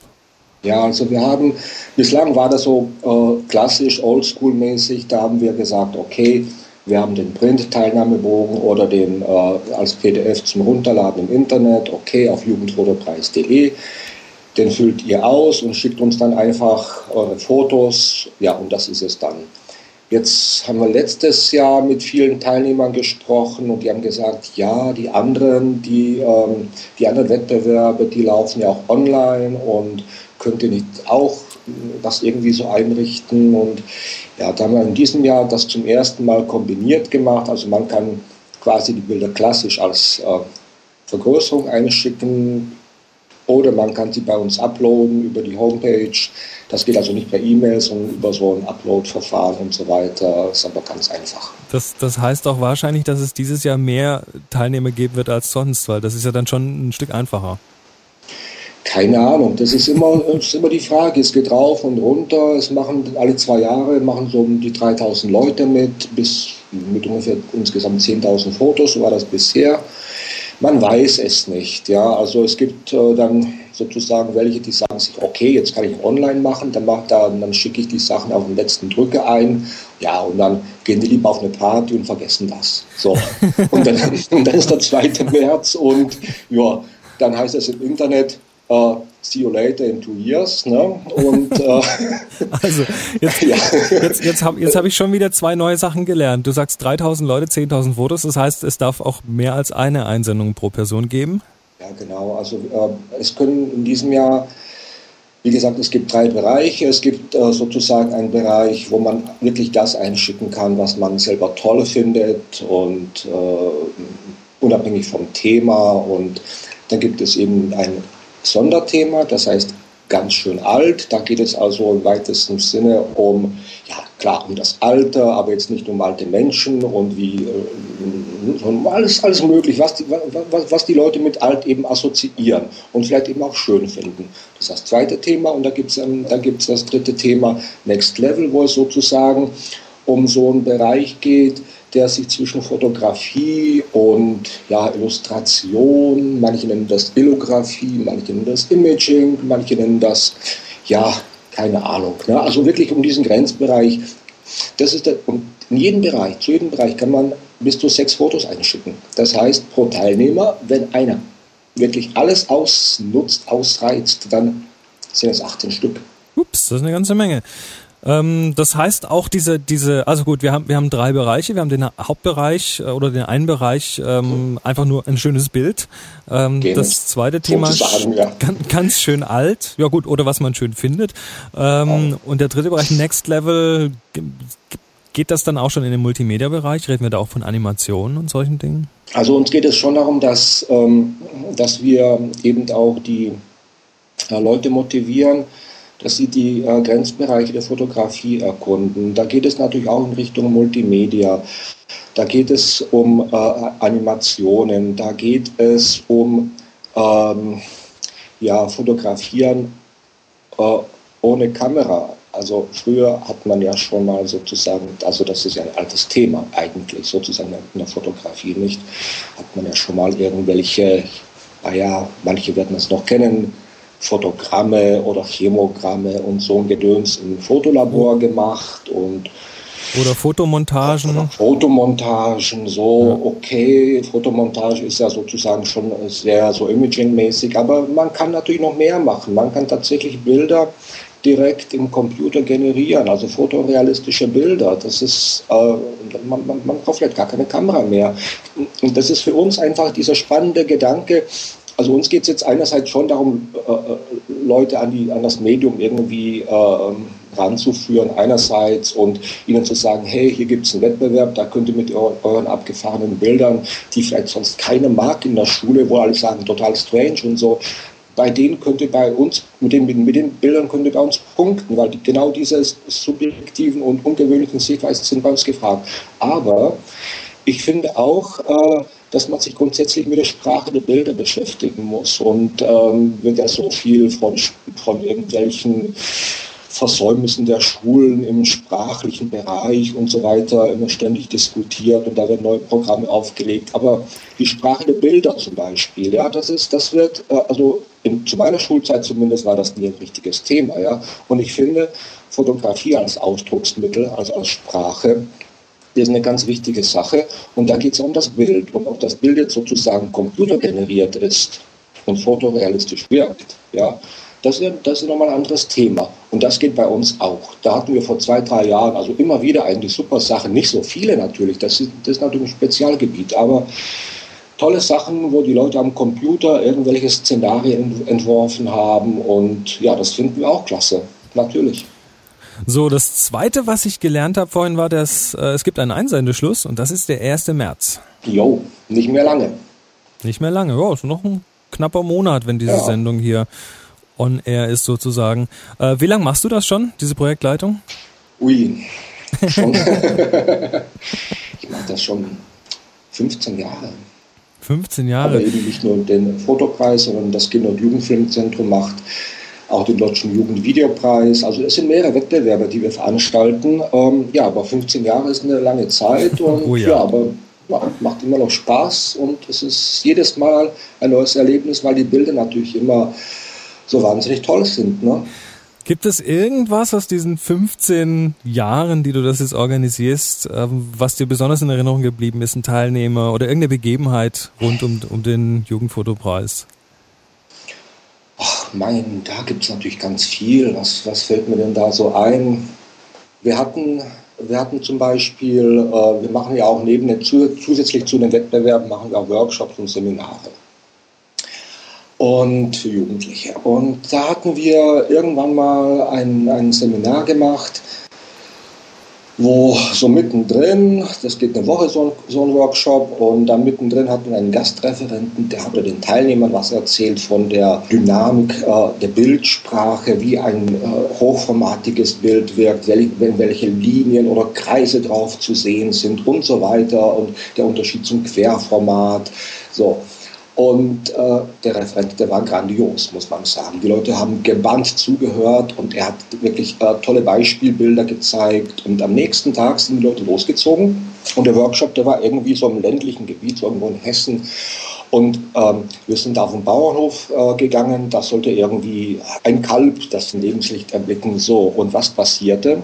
S5: Ja, also wir haben, bislang war das so äh, klassisch, oldschool-mäßig, da haben wir gesagt, okay, wir haben den Print-Teilnahmebogen oder den äh, als PDF zum Runterladen im Internet, okay, auf jugendfotopreis.de. Den füllt ihr aus und schickt uns dann einfach eure Fotos. Ja, und das ist es dann. Jetzt haben wir letztes Jahr mit vielen Teilnehmern gesprochen und die haben gesagt, ja, die anderen, die, ähm, die anderen Wettbewerbe, die laufen ja auch online und könnt ihr nicht auch das irgendwie so einrichten. Und ja, da haben wir in diesem Jahr das zum ersten Mal kombiniert gemacht. Also man kann quasi die Bilder klassisch als äh, Vergrößerung einschicken, oder man kann sie bei uns uploaden über die Homepage. Das geht also nicht per E-Mail, sondern über so ein Upload-Verfahren und so weiter. Ist aber ganz einfach.
S2: Das, das heißt auch wahrscheinlich, dass es dieses Jahr mehr Teilnehmer geben wird als sonst, weil das ist ja dann schon ein Stück einfacher.
S5: Keine Ahnung, das ist immer, ist immer die Frage. Es geht rauf und runter. Es machen alle zwei Jahre machen so um die 3000 Leute mit, bis mit ungefähr insgesamt 10.000 Fotos, so war das bisher. Man weiß es nicht. Ja, also es gibt äh, dann sozusagen welche, die sagen sich, okay, jetzt kann ich online machen, dann, mach da, dann schicke ich die Sachen auf den letzten Drücke ein. Ja, und dann gehen die lieber auf eine Party und vergessen das. So. Und dann, und dann ist der 2. März und ja, dann heißt es im Internet, äh, see you later in two years. Ne? Und, äh,
S2: also jetzt, ja. jetzt, jetzt habe jetzt hab ich schon wieder zwei neue Sachen gelernt. Du sagst 3000 Leute, 10.000 Fotos. Das heißt, es darf auch mehr als eine Einsendung pro Person geben?
S5: Ja, genau. Also äh, es können in diesem Jahr wie gesagt, es gibt drei Bereiche. Es gibt sozusagen einen Bereich, wo man wirklich das einschicken kann, was man selber toll findet und unabhängig vom Thema. Und dann gibt es eben ein Sonderthema, das heißt ganz schön alt. Da geht es also im weitesten Sinne um, ja klar, um das Alter, aber jetzt nicht um alte Menschen und wie, äh, um alles, alles möglich, was die, was, was die Leute mit alt eben assoziieren und vielleicht eben auch schön finden. Das ist das zweite Thema und da gibt es ähm, da gibt's das dritte Thema Next Level, wo es sozusagen um so einen Bereich geht, der sich zwischen Fotografie und ja, Illustration, manche nennen das Illografie, manche nennen das Imaging, manche nennen das, ja, keine Ahnung. Ne? Also wirklich um diesen Grenzbereich. Das ist der, und in jedem Bereich, zu jedem Bereich kann man bis zu sechs Fotos einschicken. Das heißt, pro Teilnehmer, wenn einer wirklich alles ausnutzt, ausreizt, dann sind es 18 Stück.
S2: Ups, das ist eine ganze Menge. Ähm, das heißt auch diese, diese, also gut, wir haben, wir haben drei Bereiche. Wir haben den Hauptbereich äh, oder den einen Bereich ähm, einfach nur ein schönes Bild. Ähm, das zweite Thema ja. ganz, ganz schön alt. Ja gut, oder was man schön findet. Ähm, und der dritte Bereich Next Level. Geht das dann auch schon in den Multimedia-Bereich? Reden wir da auch von Animationen und solchen Dingen?
S5: Also uns geht es schon darum, dass, ähm, dass wir eben auch die äh, Leute motivieren, dass sie die äh, Grenzbereiche der Fotografie erkunden. Da geht es natürlich auch in Richtung Multimedia. Da geht es um äh, Animationen, da geht es um ähm, ja, Fotografieren äh, ohne Kamera. Also früher hat man ja schon mal sozusagen, also das ist ja ein altes Thema eigentlich, sozusagen in der Fotografie nicht, hat man ja schon mal irgendwelche, naja, manche werden es noch kennen, Fotogramme oder Chemogramme und so ein Gedöns im Fotolabor gemacht und
S2: oder Fotomontagen. Oder
S5: Fotomontagen, so, ja. okay, Fotomontage ist ja sozusagen schon sehr so imagingmäßig, aber man kann natürlich noch mehr machen. Man kann tatsächlich Bilder direkt im Computer generieren, also fotorealistische Bilder. Das ist, äh, man, man, man braucht vielleicht gar keine Kamera mehr. Und das ist für uns einfach dieser spannende Gedanke, also uns geht es jetzt einerseits schon darum, äh, äh, Leute an, die, an das Medium irgendwie äh, ranzuführen, einerseits und ihnen zu sagen, hey, hier gibt es einen Wettbewerb, da könnt ihr mit euren abgefahrenen Bildern, die vielleicht sonst keine mag in der Schule, wo alle sagen, total strange und so, bei denen könnt ihr bei uns, mit den, mit den Bildern könnt ihr bei uns punkten, weil die, genau diese subjektiven und ungewöhnlichen Sichtweisen sind bei uns gefragt. Aber ich finde auch, äh, dass man sich grundsätzlich mit der Sprache der Bilder beschäftigen muss. Und ähm, wird ja so viel von, von irgendwelchen Versäumnissen der Schulen im sprachlichen Bereich und so weiter immer ständig diskutiert und da werden neue Programme aufgelegt. Aber die Sprache der Bilder zum Beispiel, ja, das ist, das wird, äh, also in, zu meiner Schulzeit zumindest war das nie ein richtiges Thema, ja. Und ich finde, Fotografie als Ausdrucksmittel, also als Sprache, ist eine ganz wichtige Sache. Und da geht es um das Bild. Und ob das Bild jetzt sozusagen computergeneriert ist und fotorealistisch wirkt, ja, das ist, das ist nochmal ein anderes Thema. Und das geht bei uns auch. Da hatten wir vor zwei, drei Jahren also immer wieder eigentlich super Sachen. Nicht so viele natürlich, das ist, das ist natürlich ein Spezialgebiet, aber tolle Sachen, wo die Leute am Computer irgendwelche Szenarien entworfen haben. Und ja, das finden wir auch klasse, natürlich.
S2: So, das zweite, was ich gelernt habe vorhin, war, dass äh, es gibt einen Einsendeschluss und das ist der 1. März.
S5: Jo, nicht mehr lange.
S2: Nicht mehr lange, ja, ist noch ein knapper Monat, wenn diese ja. Sendung hier on air ist sozusagen. Äh, wie lange machst du das schon, diese Projektleitung?
S5: Ui, schon. ich mache das schon 15 Jahre.
S2: 15 Jahre.
S5: Aber eben nicht nur den Fotokreis, sondern das Kinder- und Jugendfilmzentrum macht auch den Deutschen Jugendvideopreis. Also es sind mehrere Wettbewerbe, die wir veranstalten. Ähm, ja, aber 15 Jahre ist eine lange Zeit und oh ja. ja. aber ja, macht immer noch Spaß und es ist jedes Mal ein neues Erlebnis, weil die Bilder natürlich immer so wahnsinnig toll sind. Ne?
S2: Gibt es irgendwas aus diesen 15 Jahren, die du das jetzt organisierst, ähm, was dir besonders in Erinnerung geblieben ist, ein Teilnehmer oder irgendeine Begebenheit rund um, um den Jugendfotopreis?
S5: Mein, da gibt es natürlich ganz viel. Was, was fällt mir denn da so ein? Wir hatten, wir hatten zum Beispiel, äh, wir machen ja auch neben den, zusätzlich zu den Wettbewerben, machen wir auch Workshops und Seminare und Jugendliche. Und da hatten wir irgendwann mal ein, ein Seminar gemacht, wo so mittendrin, das geht eine Woche so, so ein Workshop, und dann mittendrin hatten wir einen Gastreferenten, der hatte den Teilnehmern was erzählt von der Dynamik äh, der Bildsprache, wie ein äh, hochformatiges Bild wirkt, wel, welche Linien oder Kreise drauf zu sehen sind und so weiter und der Unterschied zum Querformat. So. Und äh, der Referent, der war grandios, muss man sagen. Die Leute haben gebannt zugehört und er hat wirklich äh, tolle Beispielbilder gezeigt. Und am nächsten Tag sind die Leute losgezogen. Und der Workshop, der war irgendwie so im ländlichen Gebiet, so irgendwo in Hessen. Und ähm, wir sind auf den Bauernhof äh, gegangen. Da sollte irgendwie ein Kalb das Lebenslicht erblicken. So, und was passierte?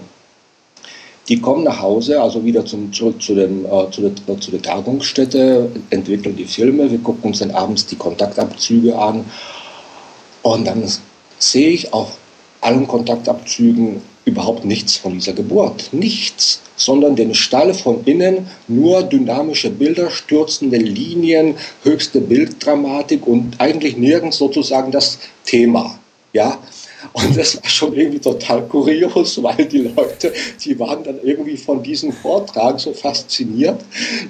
S5: Die kommen nach Hause, also wieder zum, zurück zu, dem, äh, zu, der, zu der Tagungsstätte, entwickeln die Filme, wir gucken uns dann abends die Kontaktabzüge an und dann sehe ich auf allen Kontaktabzügen überhaupt nichts von dieser Geburt. Nichts, sondern den Stall von innen, nur dynamische Bilder, stürzende Linien, höchste Bilddramatik und eigentlich nirgends sozusagen das Thema. Ja, und das war schon irgendwie total kurios, weil die Leute, die waren dann irgendwie von diesem Vortrag so fasziniert,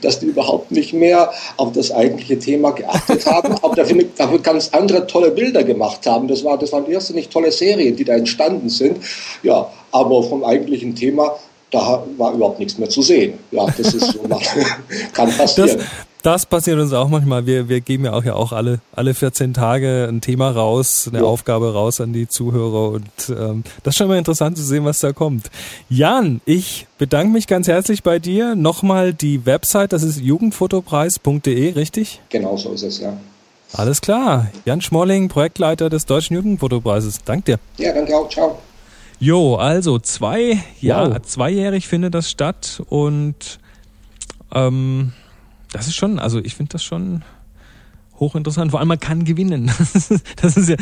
S5: dass die überhaupt nicht mehr auf das eigentliche Thema geachtet haben, aber dafür, dafür ganz andere tolle Bilder gemacht haben. Das, war, das waren erste nicht tolle Serien, die da entstanden sind. Ja, aber vom eigentlichen Thema da war überhaupt nichts mehr zu sehen. Ja, das ist so, kann passieren.
S2: Das, das passiert uns auch manchmal. Wir, wir geben ja auch ja auch alle, alle 14 Tage ein Thema raus, eine ja. Aufgabe raus an die Zuhörer und ähm, das ist schon mal interessant zu sehen, was da kommt. Jan, ich bedanke mich ganz herzlich bei dir. Nochmal die Website, das ist jugendfotopreis.de, richtig?
S5: Genau so ist es, ja.
S2: Alles klar. Jan Schmolling, Projektleiter des Deutschen Jugendfotopreises. Dank dir.
S5: Ja, danke auch. Ciao.
S2: Jo, also zwei, wow. ja, zweijährig findet das statt und ähm, das ist schon, also ich finde das schon hochinteressant. Vor allem man kann gewinnen. Das ist ja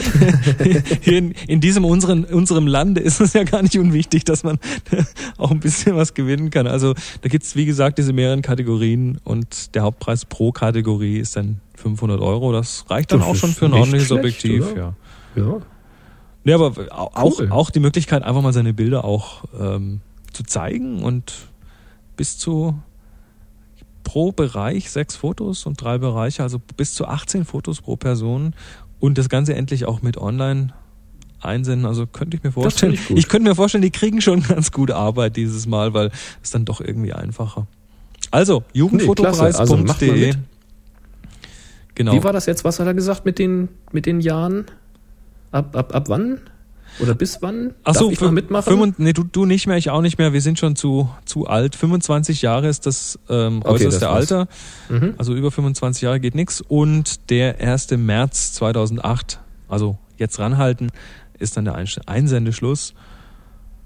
S2: hier in, in diesem unseren unserem Lande ist es ja gar nicht unwichtig, dass man auch ein bisschen was gewinnen kann. Also da gibt's wie gesagt diese mehreren Kategorien und der Hauptpreis pro Kategorie ist dann 500 Euro. Das reicht dann das auch schon für ein ordentliches Objektiv. Oder? Ja. ja. Ja, aber auch, cool. auch die Möglichkeit, einfach mal seine Bilder auch ähm, zu zeigen und bis zu pro Bereich sechs Fotos und drei Bereiche, also bis zu 18 Fotos pro Person und das Ganze endlich auch mit online einsenden. Also könnte ich mir vorstellen. Ich, ich, könnte mir vorstellen, die kriegen schon ganz gute Arbeit dieses Mal, weil es dann doch irgendwie einfacher. Also, jugendfotopreis.de. Nee, also
S3: genau. Wie war das jetzt? Was hat er gesagt mit den, mit den Jahren? Ab, ab, ab wann? Oder bis wann?
S2: Ach so, ich mal mitmachen? 5, nee, du, du nicht mehr, ich auch nicht mehr. Wir sind schon zu, zu alt. 25 Jahre ist das ähm, äußerste okay, Alter. Mhm. Also über 25 Jahre geht nichts. Und der 1. März 2008, also jetzt ranhalten, ist dann der Einsendeschluss.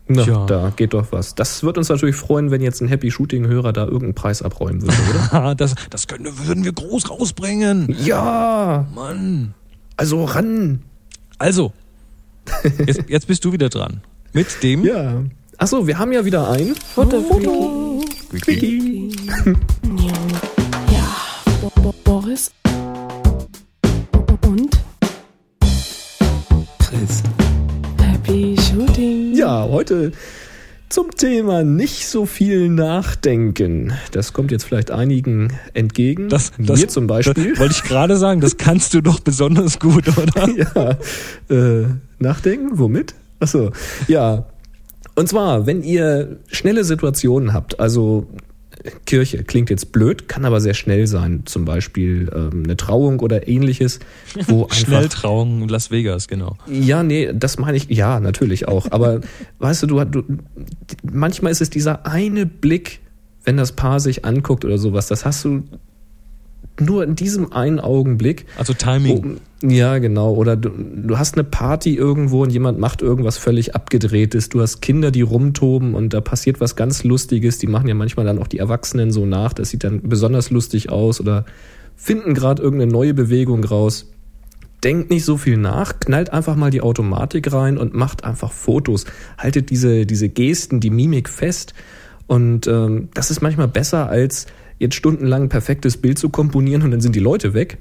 S3: Na, Tja. da geht doch was. Das wird uns natürlich freuen, wenn jetzt ein Happy Shooting-Hörer da irgendeinen Preis abräumen würde,
S2: oder? das das können, würden wir groß rausbringen.
S3: Ja. Mann. Also ran.
S2: Also, Jetzt, jetzt bist du wieder dran. Mit dem.
S3: Ja. Achso, wir haben ja wieder ein
S6: Foto. Quickie. Ja, Boris. Und?
S3: Chris.
S6: Happy Shooting.
S3: Ja, heute zum Thema nicht so viel nachdenken. Das kommt jetzt vielleicht einigen entgegen.
S2: Das, das, Mir zum Beispiel. Das, wollte ich gerade sagen, das kannst du doch besonders gut, oder?
S3: ja. Äh, nachdenken? Womit? Achso. Ja. Und zwar, wenn ihr schnelle Situationen habt, also Kirche klingt jetzt blöd, kann aber sehr schnell sein. Zum Beispiel ähm, eine Trauung oder ähnliches.
S2: Wo Schnelltrauung Las Vegas, genau.
S3: Ja, nee, das meine ich, ja, natürlich auch. Aber weißt du, du, du, manchmal ist es dieser eine Blick, wenn das Paar sich anguckt oder sowas, das hast du nur in diesem einen Augenblick.
S2: Also Timing.
S3: Wo, ja, genau. Oder du, du hast eine Party irgendwo und jemand macht irgendwas völlig abgedrehtes. Du hast Kinder, die rumtoben und da passiert was ganz Lustiges. Die machen ja manchmal dann auch die Erwachsenen so nach. Das sieht dann besonders lustig aus oder finden gerade irgendeine neue Bewegung raus. denkt nicht so viel nach, knallt einfach mal die Automatik rein und macht einfach Fotos. Haltet diese, diese Gesten, die Mimik fest. Und ähm, das ist manchmal besser, als jetzt stundenlang ein perfektes Bild zu komponieren und dann sind die Leute weg.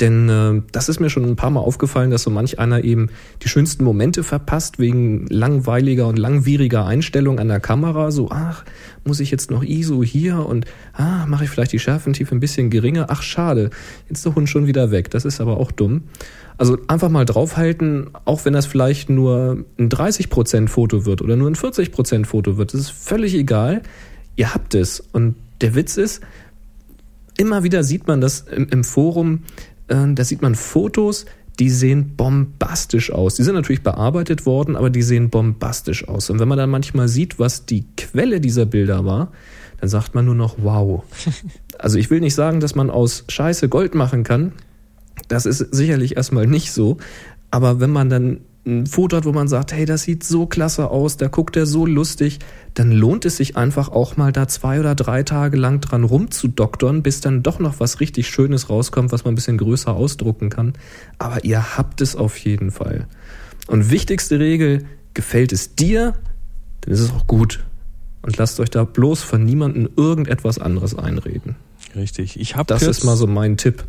S3: Denn äh, das ist mir schon ein paar Mal aufgefallen, dass so manch einer eben die schönsten Momente verpasst wegen langweiliger und langwieriger Einstellung an der Kamera. So, ach, muss ich jetzt noch ISO hier und ah, mache ich vielleicht die Schärfentiefe ein bisschen geringer. Ach, schade, jetzt ist der Hund schon wieder weg. Das ist aber auch dumm. Also einfach mal draufhalten, auch wenn das vielleicht nur ein 30% Foto wird oder nur ein 40% Foto wird. Das ist völlig egal. Ihr habt es. Und der Witz ist, immer wieder sieht man das im, im Forum, äh, da sieht man Fotos, die sehen bombastisch aus. Die sind natürlich bearbeitet worden, aber die sehen bombastisch aus. Und wenn man dann manchmal sieht, was die Quelle dieser Bilder war, dann sagt man nur noch wow. Also ich will nicht sagen, dass man aus Scheiße Gold machen kann. Das ist sicherlich erstmal nicht so. Aber wenn man dann ein Foto hat, wo man sagt, hey, das sieht so klasse aus, da guckt er so lustig, dann lohnt es sich einfach auch mal da zwei oder drei Tage lang dran rumzudoktern, bis dann doch noch was richtig Schönes rauskommt, was man ein bisschen größer ausdrucken kann. Aber ihr habt es auf jeden Fall. Und wichtigste Regel, gefällt es dir, dann ist es auch gut. Und lasst euch da bloß von niemandem irgendetwas anderes einreden.
S2: Richtig. Ich habe
S3: Das ist mal so mein Tipp.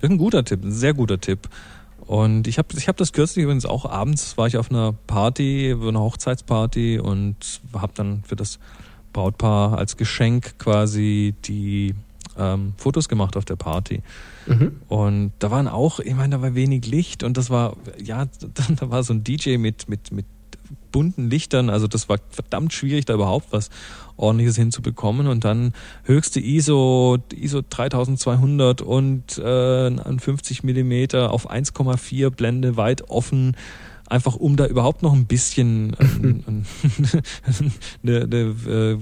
S2: Ein guter Tipp, ein sehr guter Tipp. Und ich habe ich hab das kürzlich übrigens auch abends, war ich auf einer Party, einer Hochzeitsparty und habe dann für das Brautpaar als Geschenk quasi die ähm, Fotos gemacht auf der Party.
S3: Mhm.
S2: Und da waren auch, ich meine, da war wenig Licht und das war, ja, da war so ein DJ mit, mit, mit bunten Lichtern, also das war verdammt schwierig, da überhaupt was ordentliches hinzubekommen und dann höchste ISO, ISO 3200 und äh, ein 50 Millimeter auf 1,4 Blende weit offen, einfach um da überhaupt noch ein bisschen ähm, eine, eine äh,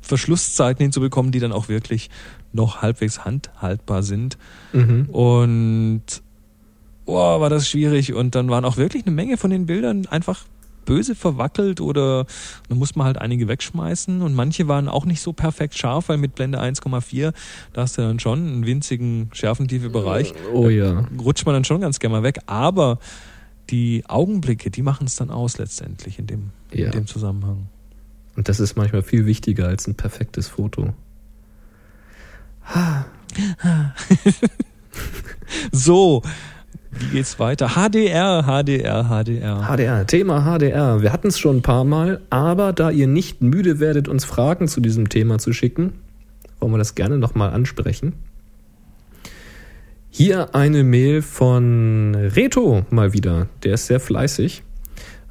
S2: Verschlusszeiten hinzubekommen, die dann auch wirklich noch halbwegs handhaltbar sind.
S3: Mhm.
S2: Und oh, war das schwierig. Und dann waren auch wirklich eine Menge von den Bildern einfach böse verwackelt oder dann muss man halt einige wegschmeißen und manche waren auch nicht so perfekt scharf, weil mit Blende 1,4 da hast du dann schon einen winzigen Schärfentiefe-Bereich.
S3: Oh ja.
S2: Rutscht man dann schon ganz gerne mal weg, aber die Augenblicke, die machen es dann aus letztendlich in dem,
S3: Ja.
S2: in dem Zusammenhang.
S3: Und das ist manchmal viel wichtiger als ein perfektes Foto.
S2: So, wie geht's weiter? HDR, HDR, HDR.
S3: HDR, Thema HDR. Wir hatten es schon ein paar Mal, aber da ihr nicht müde werdet, uns Fragen zu diesem Thema zu schicken, wollen wir das gerne nochmal ansprechen. Hier eine Mail von Reto mal wieder. Der ist sehr fleißig.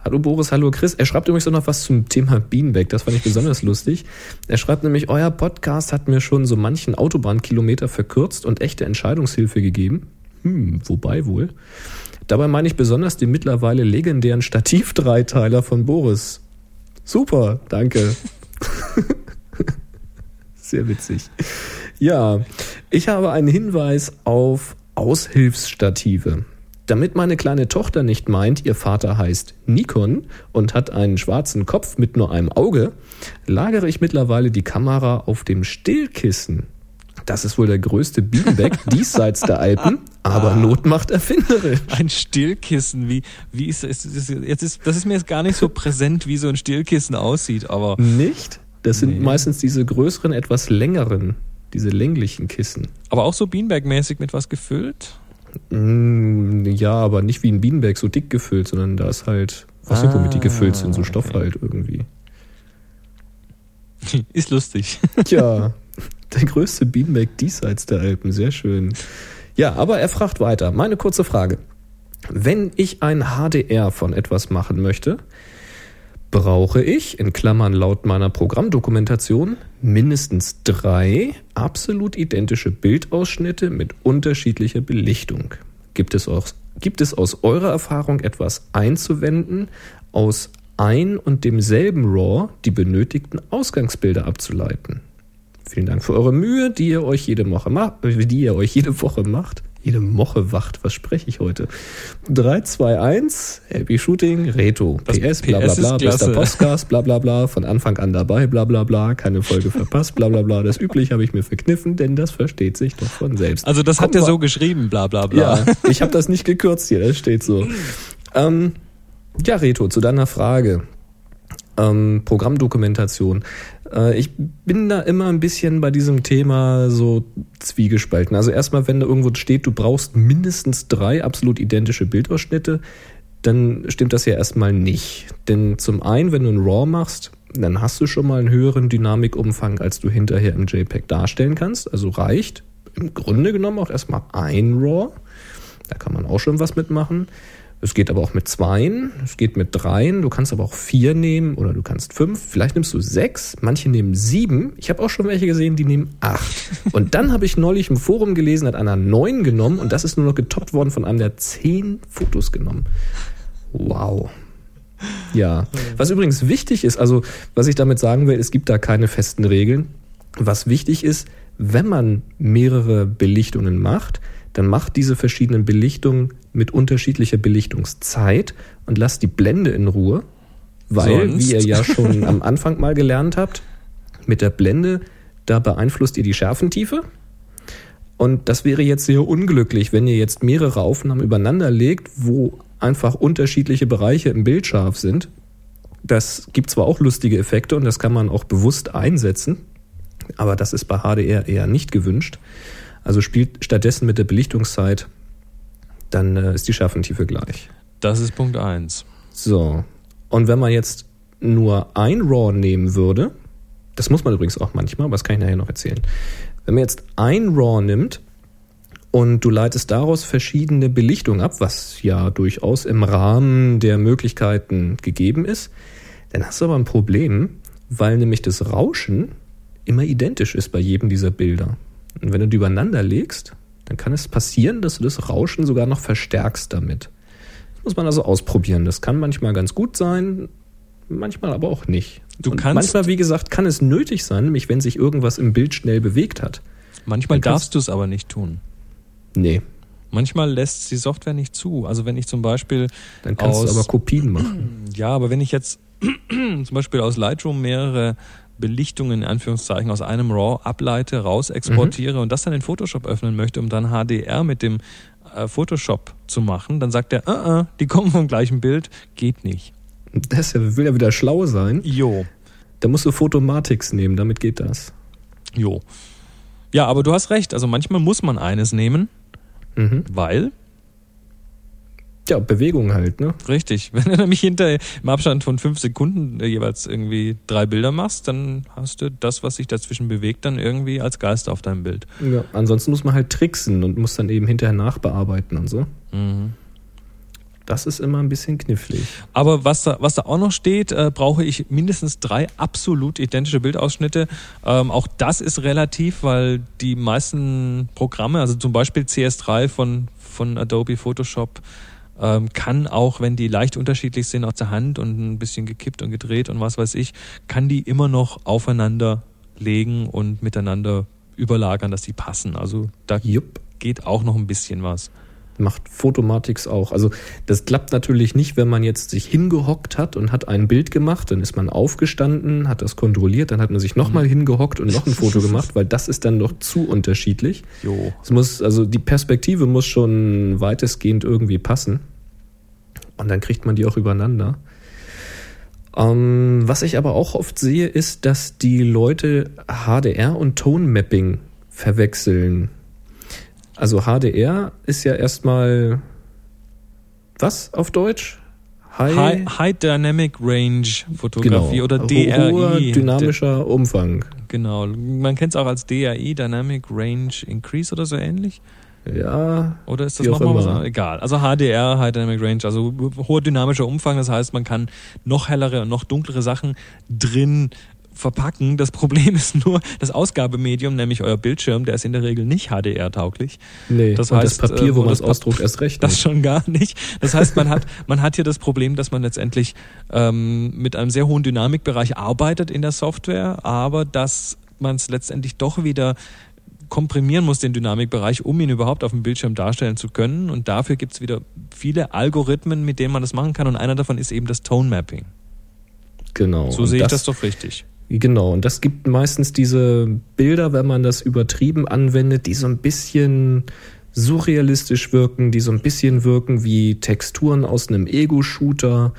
S3: Hallo Boris, hallo Chris. Er schreibt übrigens auch noch was zum Thema Beanbag. Das fand ich besonders lustig. Er schreibt nämlich, euer Podcast hat mir schon so manchen Autobahnkilometer verkürzt und echte Entscheidungshilfe gegeben. Hm, wobei wohl. Dabei meine ich besonders den mittlerweile legendären Stativ-Dreiteiler von Boris. Super, danke. Sehr witzig. Ja, ich habe einen Hinweis auf Aushilfsstative. Damit meine kleine Tochter nicht meint, ihr Vater heißt Nikon und hat einen schwarzen Kopf mit nur einem Auge, lagere ich mittlerweile die Kamera auf dem Stillkissen. Das ist wohl der größte Beanbag diesseits der Alpen, aber Not macht erfinderisch.
S2: Ein Stillkissen, wie, wie ist, ist jetzt ist, das ist mir jetzt gar nicht so präsent, wie so ein Stillkissen aussieht, aber
S3: Nicht? Das sind
S2: Nee.
S3: meistens diese größeren, etwas längeren, diese länglichen Kissen.
S2: Aber auch so Beanbag-mäßig mit was gefüllt?
S3: Mm, Ja, aber nicht wie ein Bienenberg so dick gefüllt, sondern da ist halt, was nicht, womit die gefüllt sind, so Stoff
S2: okay.
S3: halt irgendwie.
S2: Ist lustig.
S3: Tja, der größte Bienenberg diesseits der Alpen, sehr schön. Ja, aber er fragt weiter. Meine kurze Frage. Wenn ich ein HDR von etwas machen möchte, brauche ich, in Klammern laut meiner Programmdokumentation, mindestens drei absolut identische Bildausschnitte mit unterschiedlicher Belichtung. Gibt es, aus, gibt es aus eurer Erfahrung etwas einzuwenden, aus ein und demselben RAW die benötigten Ausgangsbilder abzuleiten? Vielen Dank für eure Mühe, die ihr euch jede Woche macht, die ihr euch jede Woche macht. Jede Moche wacht. Was spreche ich heute? 3, 2, 1, Happy Shooting, Reto.
S2: Das
S3: PS, bla bla bla, bester. Podcast, bla bla bla, von Anfang an dabei, bla bla bla, keine Folge verpasst, bla bla bla. Das übliche habe ich mir verkniffen, denn das versteht sich doch von selbst.
S2: Also das hat
S3: Kommen
S2: er so geschrieben, bla bla bla.
S3: Ja, ich habe das nicht gekürzt hier, das steht so. Ähm, ja, Reto, zu deiner Frage. Ähm, Programmdokumentation. Äh, ich bin da immer ein bisschen bei diesem Thema so zwiegespalten. Also erstmal, wenn da irgendwo steht, du brauchst mindestens drei absolut identische Bildausschnitte, dann stimmt das ja erstmal nicht. Denn zum einen, wenn du ein RAW machst, dann hast du schon mal einen höheren Dynamikumfang, als du hinterher im JPEG darstellen kannst. Also reicht im Grunde genommen auch erstmal ein RAW. Da kann man auch schon was mitmachen. Es geht aber auch mit zweien, es geht mit dreien, du kannst aber auch vier nehmen oder du kannst fünf, vielleicht nimmst du sechs, manche nehmen sieben. Ich habe auch schon welche gesehen, die nehmen acht. Und dann habe ich neulich im Forum gelesen, hat einer neun genommen und das ist nur noch getoppt worden von einem, der zehn Fotos genommen. Wow. Ja, was übrigens wichtig ist, also was ich damit sagen will, es gibt da keine festen Regeln. Was wichtig ist, wenn man mehrere Belichtungen macht, dann macht diese verschiedenen Belichtungen mit unterschiedlicher Belichtungszeit und lasst die Blende in Ruhe, weil,
S2: Sonst?
S3: wie ihr ja schon am Anfang mal gelernt habt, mit der Blende, da beeinflusst ihr die Schärfentiefe. Und das wäre jetzt sehr unglücklich, wenn ihr jetzt mehrere Aufnahmen übereinander legt, wo einfach unterschiedliche Bereiche im Bild scharf sind. Das gibt zwar auch lustige Effekte und das kann man auch bewusst einsetzen, aber das ist bei HDR eher nicht gewünscht. Also spielt stattdessen mit der Belichtungszeit, dann äh, ist die Schärfentiefe gleich.
S2: Das ist Punkt eins.
S3: So. Und wenn man jetzt nur ein RAW nehmen würde, das muss man übrigens auch manchmal, aber das kann ich nachher noch erzählen. Wenn man jetzt ein RAW nimmt und du leitest daraus verschiedene Belichtungen ab, was ja durchaus im Rahmen der Möglichkeiten gegeben ist, dann hast du aber ein Problem, weil nämlich das Rauschen immer identisch ist bei jedem dieser Bilder. Und wenn du die übereinander legst, dann kann es passieren, dass du das Rauschen sogar noch verstärkst damit. Das muss man also ausprobieren. Das kann manchmal ganz gut sein, manchmal aber auch nicht.
S2: Du
S3: Und
S2: kannst-
S3: manchmal, wie gesagt, kann es nötig sein, nämlich wenn sich irgendwas im Bild schnell bewegt hat.
S2: Manchmal darfst du es aber nicht tun.
S3: Nee,
S2: Manchmal lässt die Software nicht zu. Also wenn ich zum Beispiel
S3: dann kannst
S2: aus,
S3: du aber Kopien machen.
S2: ja, aber wenn ich jetzt zum Beispiel aus Lightroom mehrere Belichtungen in Anführungszeichen aus einem RAW ableite, raus exportiere und das dann in Photoshop öffnen möchte, um dann HDR mit dem äh, Photoshop zu machen, dann sagt er, uh, uh, die kommen vom gleichen Bild, geht nicht.
S3: Das will ja wieder schlau sein.
S2: Jo.
S3: Da musst du Photomatix nehmen, damit geht das.
S2: Jo. Ja, aber du hast recht. Also manchmal muss man eines nehmen,
S3: Mhm.
S2: weil,
S3: Ja, Bewegung halt, ne?
S2: richtig, wenn du nämlich hinter im Abstand von fünf Sekunden äh, jeweils irgendwie drei Bilder machst, dann hast du das, was sich dazwischen bewegt, dann irgendwie als Geist auf deinem Bild.
S3: Ja, ansonsten muss man halt tricksen und muss dann eben hinterher nachbearbeiten und so.
S2: Mhm.
S3: Das ist immer ein bisschen knifflig.
S2: Aber was da, was da auch noch steht, äh, brauche ich mindestens drei absolut identische Bildausschnitte. Ähm, auch das ist relativ, weil die meisten Programme, also zum Beispiel CS3 von, von Adobe Photoshop, ähm, kann auch, wenn die leicht unterschiedlich sind aus der Hand und ein bisschen gekippt und gedreht und was weiß ich, kann die immer noch aufeinander legen und miteinander überlagern, dass die passen. Also da
S3: Jupp.
S2: geht auch noch ein bisschen was.
S3: Macht Photomatix auch. Also das klappt natürlich nicht, wenn man jetzt sich hingehockt hat und hat ein Bild gemacht, dann ist man aufgestanden, hat das kontrolliert, dann hat man sich nochmal hingehockt und noch ein Foto gemacht, weil das ist dann noch zu unterschiedlich.
S2: Jo.
S3: Es muss, also die Perspektive muss schon weitestgehend irgendwie passen. Und dann kriegt man die auch übereinander. Ähm, was ich aber auch oft sehe, ist, dass die Leute HDR und Tone Mapping verwechseln. Also HDR ist ja erstmal was auf Deutsch?
S2: High, High Dynamic Range Fotografie
S3: genau.
S2: oder DRI.
S3: Hoher dynamischer Umfang.
S2: Genau. Man kennt es auch als DRI, Dynamic Range Increase oder so ähnlich.
S3: Ja,
S2: Oder ist das nochmal was? Egal. Also HDR, High Dynamic Range, also hoher dynamischer Umfang. Das heißt, man kann noch hellere und noch dunklere Sachen drin verpacken. Das Problem ist nur das Ausgabemedium, nämlich euer Bildschirm, der ist in der Regel nicht HDR-tauglich.
S3: nee.
S2: Das heißt,
S3: das Papier,
S2: äh,
S3: wo man
S2: das
S3: ausdruckt, erst recht
S2: Das
S3: nicht.
S2: schon gar nicht. Das heißt, man hat, man hat hier das Problem, dass man letztendlich ähm, mit einem sehr hohen Dynamikbereich arbeitet in der Software, aber dass man es letztendlich doch wieder komprimieren muss, den Dynamikbereich, um ihn überhaupt auf dem Bildschirm darstellen zu können. Und dafür gibt es wieder viele Algorithmen, mit denen man das machen kann. Und einer davon ist eben das Tone Mapping.
S3: Genau.
S2: So sehe ich das doch richtig.
S3: Genau, und das gibt meistens diese Bilder, wenn man das übertrieben anwendet, die so ein bisschen surrealistisch wirken, die so ein bisschen wirken wie Texturen aus einem Ego-Shooter,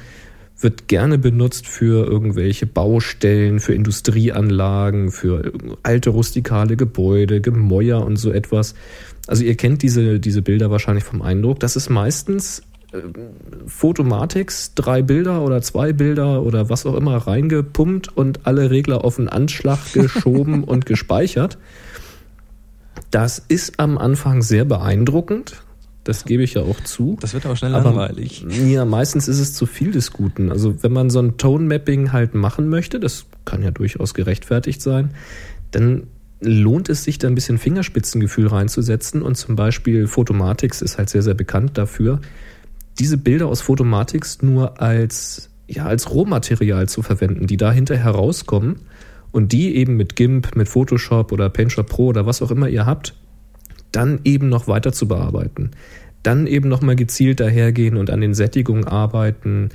S3: wird gerne benutzt für irgendwelche Baustellen, für Industrieanlagen, für alte rustikale Gebäude, Gemäuer und so etwas. Also ihr kennt diese, diese Bilder wahrscheinlich vom Eindruck. Das ist meistens Photomatics, drei Bilder oder zwei Bilder oder was auch immer reingepumpt und alle Regler auf den Anschlag geschoben und gespeichert. Das ist am Anfang sehr beeindruckend. Das gebe ich ja auch zu.
S2: Das wird aber schnell
S3: Aber
S2: langweilig.
S3: ja, meistens ist es zu viel des Guten. Also wenn man so ein Tone-Mapping halt machen möchte, das kann ja durchaus gerechtfertigt sein, dann lohnt es sich da ein bisschen Fingerspitzengefühl reinzusetzen und zum Beispiel Photomatics ist halt sehr, sehr bekannt dafür, diese Bilder aus Photomatics nur als, ja, als Rohmaterial zu verwenden, die da hinterher rauskommen und die eben mit GIMP, mit Photoshop oder PaintShop Pro oder was auch immer ihr habt, dann eben noch weiter zu bearbeiten. Dann eben nochmal gezielt dahergehen und an den Sättigungen arbeiten,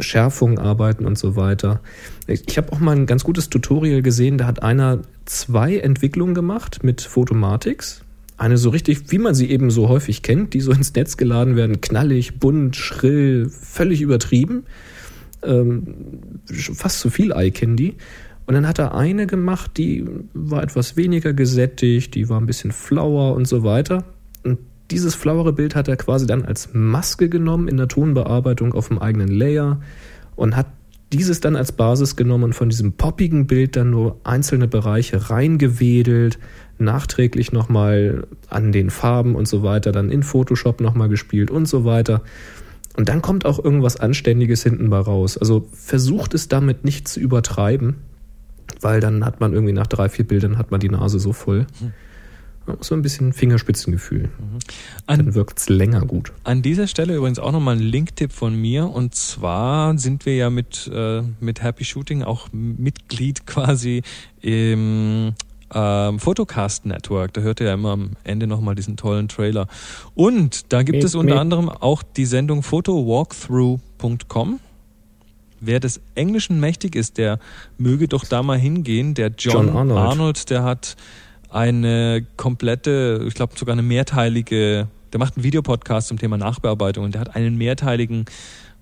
S3: Schärfung arbeiten und so weiter. Ich habe auch mal ein ganz gutes Tutorial gesehen, da hat einer zwei Entwicklungen gemacht mit Photomatics. Eine so richtig, wie man sie eben so häufig kennt, die so ins Netz geladen werden, knallig, bunt, schrill, völlig übertrieben. Ähm, fast zu viel Eye Candy. Und dann hat er eine gemacht, die war etwas weniger gesättigt, die war ein bisschen flauer und so weiter. Und dieses flauere Bild hat er quasi dann als Maske genommen in der Tonbearbeitung auf dem eigenen Layer und hat dieses dann als Basis genommen und von diesem poppigen Bild dann nur einzelne Bereiche reingewedelt, nachträglich nochmal an den Farben und so weiter, dann in Photoshop nochmal gespielt und so weiter. Und dann kommt auch irgendwas Anständiges hinten bei raus. Also versucht es damit nicht zu übertreiben, weil dann hat man irgendwie nach drei, vier Bildern hat man die Nase so voll. So ein bisschen Fingerspitzengefühl.
S2: An,
S3: Dann wirkt es länger gut.
S2: an dieser Stelle übrigens auch nochmal ein Linktipp von mir. Und zwar sind wir ja mit, äh, mit Happy Shooting auch Mitglied quasi im ähm, Photocast Network. Da hört ihr ja immer am Ende nochmal diesen tollen Trailer. Und da gibt
S3: Miep,
S2: es unter
S3: miep.
S2: anderem auch die Sendung photowalkthrough.com. Wer des Englischen mächtig ist, der möge doch da mal hingehen. Der John,
S3: John Arnold.
S2: Arnold, der hat eine komplette, ich glaube sogar eine mehrteilige, der macht einen Videopodcast zum Thema Nachbearbeitung und der hat einen mehrteiligen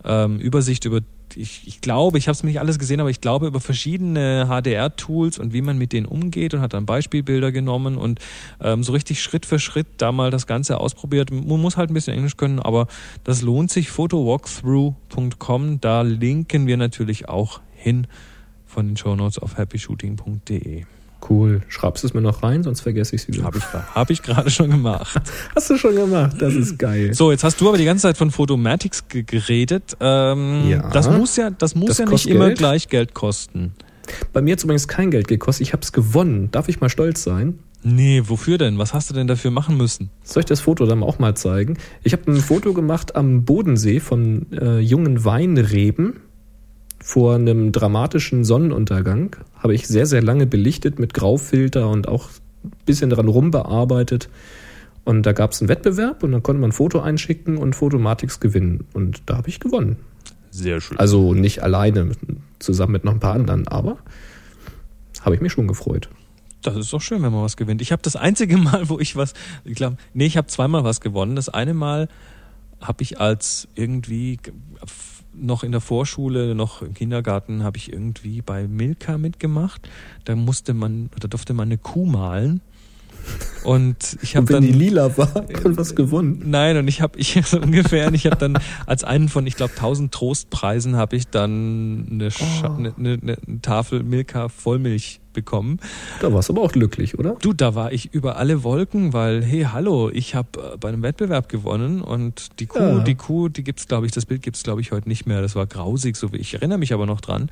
S2: ähm, Übersicht über, ich, ich glaube, ich habe es nicht alles gesehen, aber ich glaube über verschiedene HDR-Tools und wie man mit denen umgeht und hat dann Beispielbilder genommen und ähm, so richtig Schritt für Schritt da mal das Ganze ausprobiert. Man muss halt ein bisschen Englisch können, aber das lohnt sich. photowalkthrough.com, da linken wir natürlich auch hin von den Shownotes auf happyshooting.de.
S3: Cool. Schreibst du es mir noch rein, sonst vergesse ich es wieder.
S2: Habe ich, hab ich gerade schon gemacht.
S3: Hast du schon gemacht? Das ist geil.
S2: So, jetzt hast du aber die ganze Zeit von Photomatics ge- geredet. Ähm,
S3: Ja.
S2: Das muss ja, das muss
S3: Das
S2: ja nicht
S3: kostet
S2: immer
S3: Geld.
S2: gleich Geld kosten.
S3: Bei mir hat es übrigens kein Geld gekostet. Ich habe es gewonnen. Darf ich mal stolz sein?
S2: Nee, wofür denn? Was hast du denn dafür machen müssen?
S3: Soll ich das Foto dann auch mal zeigen? Ich habe ein Foto gemacht am Bodensee von äh, jungen Weinreben vor einem dramatischen Sonnenuntergang. Habe ich sehr, sehr lange belichtet mit Graufilter und auch ein bisschen dran rumbearbeitet. Und da gab es einen Wettbewerb und dann konnte man ein Foto einschicken und Photomatics gewinnen. Und da habe ich gewonnen.
S2: Sehr schön.
S3: Also nicht alleine, zusammen mit noch ein paar anderen, aber habe ich mich schon gefreut.
S2: Das ist doch schön, wenn man was gewinnt. Ich habe das einzige Mal, wo ich was, ich glaube, nee, ich habe zweimal was gewonnen. Das eine Mal habe ich als irgendwie noch in der Vorschule, noch im Kindergarten, habe ich irgendwie bei Milka mitgemacht. Da musste man, da durfte man eine Kuh malen. Und ich habe dann
S3: die lila war, dann was gewonnen.
S2: Nein, und ich habe ich so ungefähr, und ich habe dann als einen von, ich glaube, 1000 Trostpreisen habe ich dann eine,
S3: Oh.
S2: eine, eine, eine Tafel Milka Vollmilch bekommen.
S3: Da warst du aber auch glücklich, oder?
S2: Du, da war ich über alle Wolken, weil, hey, hallo, ich habe äh, bei einem Wettbewerb gewonnen und die Kuh,
S3: Ja.
S2: die Kuh, die gibt's, glaube ich, das Bild gibt's, glaube ich, heute nicht mehr. Das war grausig, so wie ich erinnere mich aber noch dran.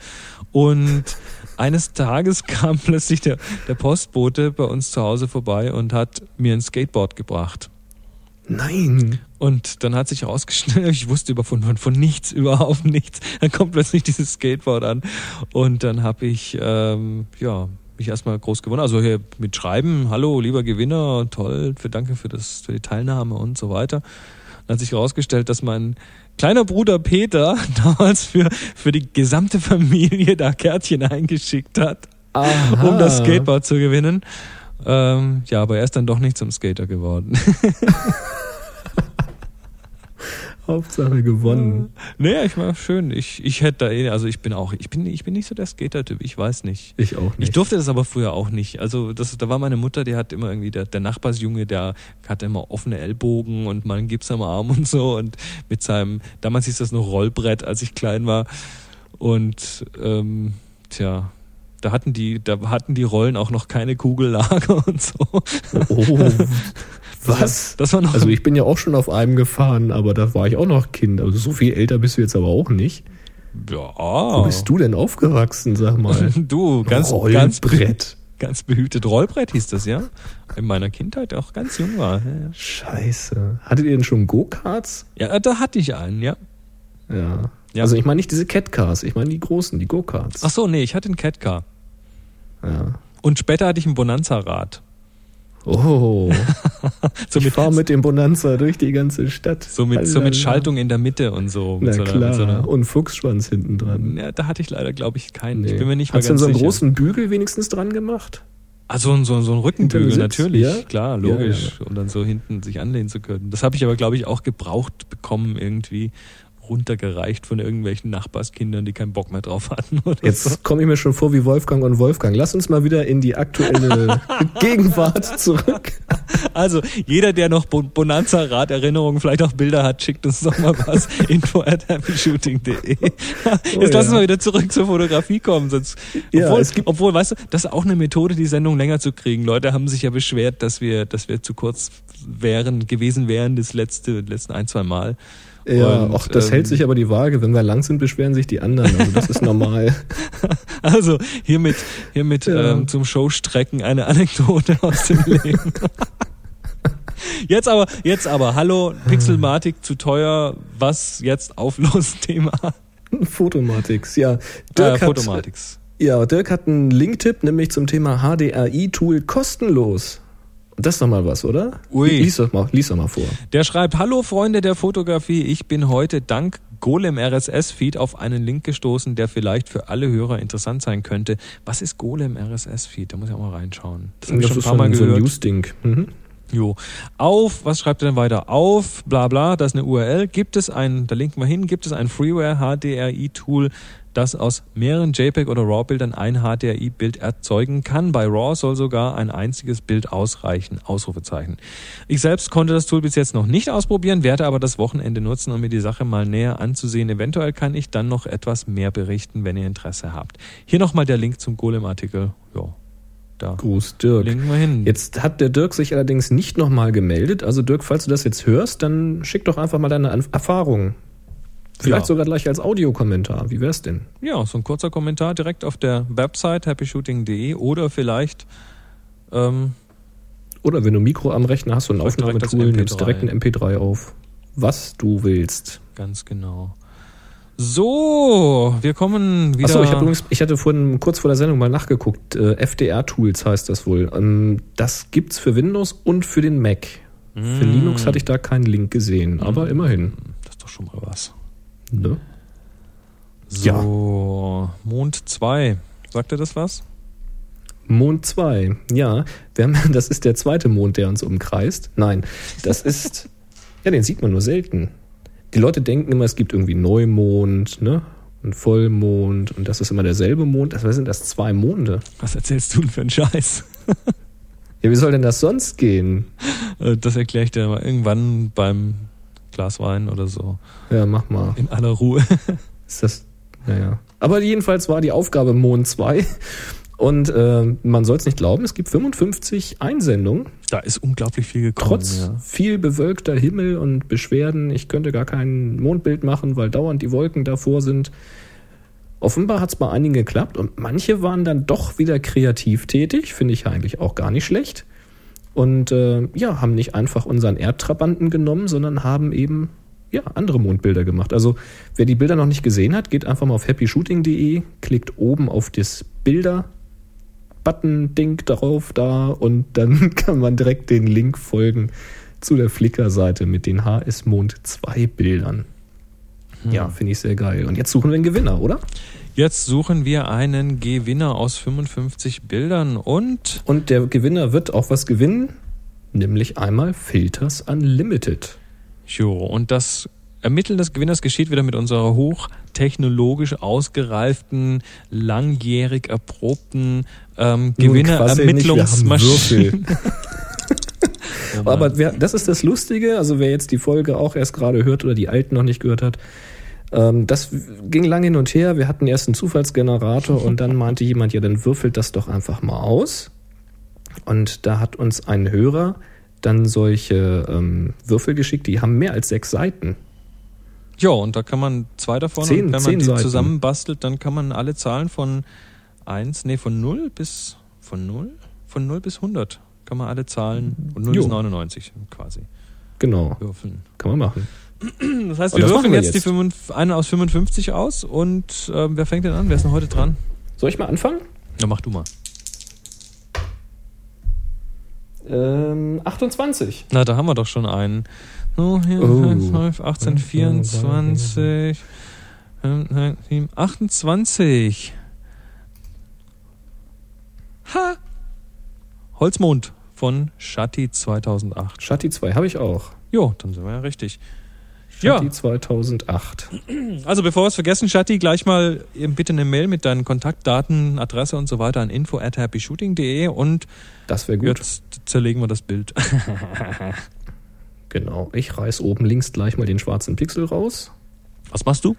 S2: Und eines Tages kam plötzlich der, der Postbote bei uns zu Hause vorbei und hat mir ein Skateboard gebracht.
S3: Nein.
S2: Und dann hat sich herausgestellt, ich wusste über von, von, von nichts, überhaupt nichts. Dann kommt plötzlich dieses Skateboard an und dann habe ich ähm, ja mich erstmal groß gewonnen. Also hier mit Schreiben, hallo, lieber Gewinner, toll, für danke für das, für die Teilnahme und so weiter. Dann hat sich herausgestellt, dass mein kleiner Bruder Peter damals für, für die gesamte Familie da Kärtchen eingeschickt hat,
S3: Aha.
S2: um das Skateboard zu gewinnen. Ähm, ja, aber er ist dann doch nicht zum Skater geworden.
S3: Hauptsache gewonnen.
S2: naja, ich war schön. Ich, ich hätte da eh, also ich bin auch, ich bin, ich bin nicht so der Skater-Typ, ich weiß nicht.
S3: Ich auch
S2: Ich
S3: nicht.
S2: durfte das aber früher auch nicht. Also das, da war meine Mutter, die hat immer irgendwie, der, der Nachbarsjunge, der hatte immer offene Ellbogen und mal einen Gips am Arm und so und mit seinem, damals hieß das noch Rollbrett, als ich klein war. Und ähm, tja, da hatten die, da hatten die Rollen auch noch keine Kugellager und so.
S3: oh, was?
S2: Das war noch
S3: Also ich bin ja auch schon auf einem gefahren, aber da war ich auch noch Kind. Also so viel älter bist du jetzt aber auch nicht.
S2: ja.
S3: Wo bist du denn aufgewachsen, sag mal?
S2: Du, ganz, ganz,
S3: Rollbrett.
S2: ganz behütet. Rollbrett hieß das, ja? In meiner Kindheit auch ganz jung war. Ja.
S3: Scheiße. Hattet ihr denn schon Go-Karts?
S2: Ja, da hatte ich einen, ja.
S3: Ja.
S2: Ja.
S3: Also ich meine nicht diese Catcars, ich meine die großen, die Go-Karts.
S2: Ach so, nee, ich hatte einen Catcar.
S3: Ja.
S2: Und später hatte ich ein Bonanza-Rad.
S3: Oh,
S2: So
S3: ich
S2: mit,
S3: fahre mit dem Bonanza durch die ganze Stadt.
S2: so mit, so mit. Schaltung in der Mitte und so.
S3: Na
S2: so
S3: klar,
S2: so einer,
S3: und Fuchsschwanz hinten dran.
S2: ja, da hatte ich leider, glaube ich, keinen.
S3: Nee.
S2: Ich bin mir nicht
S3: Hast du so einen
S2: sicher.
S3: großen Bügel wenigstens dran gemacht?
S2: Ah, so, so, ein- Rückenbügel, natürlich.
S3: ja?
S2: Klar,
S3: Ja,
S2: logisch. Um dann so hinten sich anlehnen zu können. Das habe ich aber, glaube ich, auch gebraucht bekommen, irgendwie runtergereicht von irgendwelchen Nachbarskindern, die keinen Bock mehr drauf hatten. Oder so.
S3: Jetzt komme ich mir schon vor wie Wolfgang und Wolfgang. Lass uns mal wieder in die aktuelle Gegenwart zurück.
S2: Also, jeder, der noch Bon- Bonanza-Rad-Erinnerungen, vielleicht auch Bilder hat, schickt uns doch mal was. info at happyshooting.de. Jetzt
S3: Oh
S2: lass uns
S3: ja.
S2: mal wieder zurück zur Fotografie kommen. Sonst,
S3: Ja,
S2: obwohl,
S3: es gibt-
S2: obwohl, weißt du, das ist auch eine Methode, die Sendung länger zu kriegen. Leute haben sich ja beschwert, dass wir, dass wir zu kurz wären, gewesen wären, das letzte, letzten ein, zwei Mal.
S3: Ja,
S2: Und,
S3: auch das
S2: ähm,
S3: hält sich aber die Waage. Wenn wir lang sind, beschweren sich die anderen. Also das ist normal.
S2: Also, hiermit, hiermit
S3: Ja.
S2: ähm, zum Showstrecken eine Anekdote aus dem Leben. Jetzt aber, jetzt aber, hallo, Pixelmatic zu teuer, was jetzt auflos Thema?
S3: Fotomatics, ja.
S2: Äh,
S3: Dirk, hat,
S2: Fotomatics.
S3: ja, Dirk hat einen Linktipp, nämlich zum Thema HDRI-Tool kostenlos. Das ist doch mal was, oder?
S2: Ui.
S3: Lies doch mal, lies doch mal vor.
S2: Der schreibt, hallo Freunde der Fotografie, ich bin heute dank Golem RSS Feed auf einen Link gestoßen, der vielleicht für alle Hörer interessant sein könnte. Was ist Golem RSS Feed? Da muss ich auch mal reinschauen. Das habe ich schon ein
S3: ist
S2: paar Mal
S3: so ein
S2: gehört.
S3: News-Ding. Mhm.
S2: Jo. Auf, was schreibt er denn weiter? Auf, bla bla, das ist eine URL. Gibt es ein, da linken wir hin, gibt es ein Freeware HDRI-Tool, das aus mehreren JPEG oder RAW-Bildern ein HDRI-Bild erzeugen kann. Bei RAW soll sogar ein einziges Bild ausreichen. Ausrufezeichen. Ich selbst konnte das Tool bis jetzt noch nicht ausprobieren, werde aber das Wochenende nutzen, um mir die Sache mal näher anzusehen. Eventuell kann ich dann noch etwas mehr berichten, wenn ihr Interesse habt. Hier nochmal der Link zum Golem-Artikel. Ja, da.
S3: Gruß, Dirk.
S2: Linken wir hin.
S3: Jetzt hat der Dirk sich allerdings nicht nochmal gemeldet. Also Dirk, falls du das jetzt hörst, dann schick doch einfach mal deine An- Erfahrungen. Vielleicht
S2: Ja.
S3: sogar gleich als Audiokommentar. Wie wär's denn?
S2: Ja, so ein kurzer Kommentar direkt auf der Website happyshooting.de oder vielleicht ähm,
S3: Oder wenn du ein Mikro am Rechner hast und
S2: direkt
S3: Aufnahmetool,
S2: das
S3: nimmst
S2: MP3.
S3: direkt ein MP3 auf. Was du willst.
S2: ganz genau. So, wir kommen wieder.
S3: Achso, ich, übrigens, ich hatte vorhin kurz vor der Sendung mal nachgeguckt. Äh, FDR-Tools heißt das wohl. Ähm, das gibt's für Windows und für den Mac. Für
S2: Mm.
S3: Linux hatte ich da keinen Link gesehen, aber immerhin.
S2: Das ist doch schon mal was.
S3: Ne?
S2: So, Mond 2. Sagt ihr das was?
S3: Mond 2, ja. Haben, das ist der zweite Mond, der uns umkreist. Nein, das ist. ja, den sieht man nur selten. Die Leute denken immer, es gibt irgendwie Neumond, ne? Und Vollmond und das ist immer derselbe Mond. Was sind das? Zwei Monde.
S2: Was erzählst du denn für einen Scheiß?
S3: Ja, wie soll denn das sonst gehen?
S2: Äh, Das erkläre ich dir mal irgendwann beim Glas Wein oder so.
S3: Ja, mach mal.
S2: In aller Ruhe.
S3: Ist das. Naja. Aber jedenfalls war die Aufgabe Mond 2. Und äh, man soll es nicht glauben, es gibt 55 Einsendungen.
S2: Da ist unglaublich viel gekommen.
S3: Trotz
S2: ja.
S3: viel bewölkter Himmel und Beschwerden, ich könnte gar kein Mondbild machen, weil dauernd die Wolken davor sind. Offenbar hat es bei einigen geklappt und manche waren dann doch wieder kreativ tätig, finde ich eigentlich auch gar nicht schlecht. Und äh, ja, haben nicht einfach unseren Erdtrabanten genommen, sondern haben eben ja, andere Mondbilder gemacht. Also wer die Bilder noch nicht gesehen hat, geht einfach mal auf happyshooting.de, klickt oben auf das Bilder Button-Ding drauf da und dann kann man direkt den Link folgen zu der Flickr-Seite mit den HS Mond 2 Bildern. Ja, finde ich sehr geil. Und jetzt suchen wir einen Gewinner, oder?
S2: Jetzt suchen wir einen Gewinner aus 55 Bildern und
S3: Und der Gewinner wird auch was gewinnen, nämlich einmal Filters Unlimited.
S2: jo, und das Ermitteln des Gewinners geschieht wieder mit unserer hochtechnologisch ausgereiften, langjährig erprobten ähm,
S3: Nun quasseln nicht, wir haben
S2: Gewinnerermittlungsmaschine.
S3: Würfel. Aber wer, das ist das Lustige, also wer jetzt die Folge auch erst gerade hört oder die alten noch nicht gehört hat, ähm, das ging lange hin und her. Wir hatten erst einen Zufallsgenerator und dann meinte jemand, ja, dann würfelt das doch einfach mal aus. Und da hat uns ein Hörer dann solche ähm, Würfel geschickt, die haben mehr als sechs Seiten.
S2: Ja, und da kann man zwei davon,
S3: Zehn-
S2: und wenn man die
S3: Seiten.
S2: zusammenbastelt, dann kann man alle Zahlen von 1, nee, von 0 bis, von 0? Von 0 bis 100 kann man alle Zahlen, und 0
S3: Jo.
S2: bis 99 quasi
S3: Genau,
S2: würfeln.
S3: kann man machen.
S2: Das heißt, wir würfeln
S3: wir
S2: jetzt, die
S3: jetzt.
S2: 5, einen aus 55 aus und ähm, wer fängt denn an? Wer ist denn heute dran?
S3: Soll ich mal anfangen?
S2: Na, mach du mal.
S3: Ähm, 28.
S2: Na, da haben wir doch schon einen. Oh, hier,
S3: Oh.
S2: 12, 18, 24, 7, 28. Ha! Holzmond von Shatti 2008.
S3: Shatti 2 habe ich auch.
S2: Jo, dann sind wir ja richtig. Ja.
S3: Shatti 2008.
S2: Also bevor wir es vergessen, Shatti, gleich mal bitte eine Mail mit deinen Kontaktdaten, Adresse und so weiter an info at happyshooting.de und
S3: Das wäre gut.
S2: jetzt zerlegen wir das Bild.
S3: Genau. Ich reiß oben links gleich mal den schwarzen Pixel raus.
S2: Was machst du?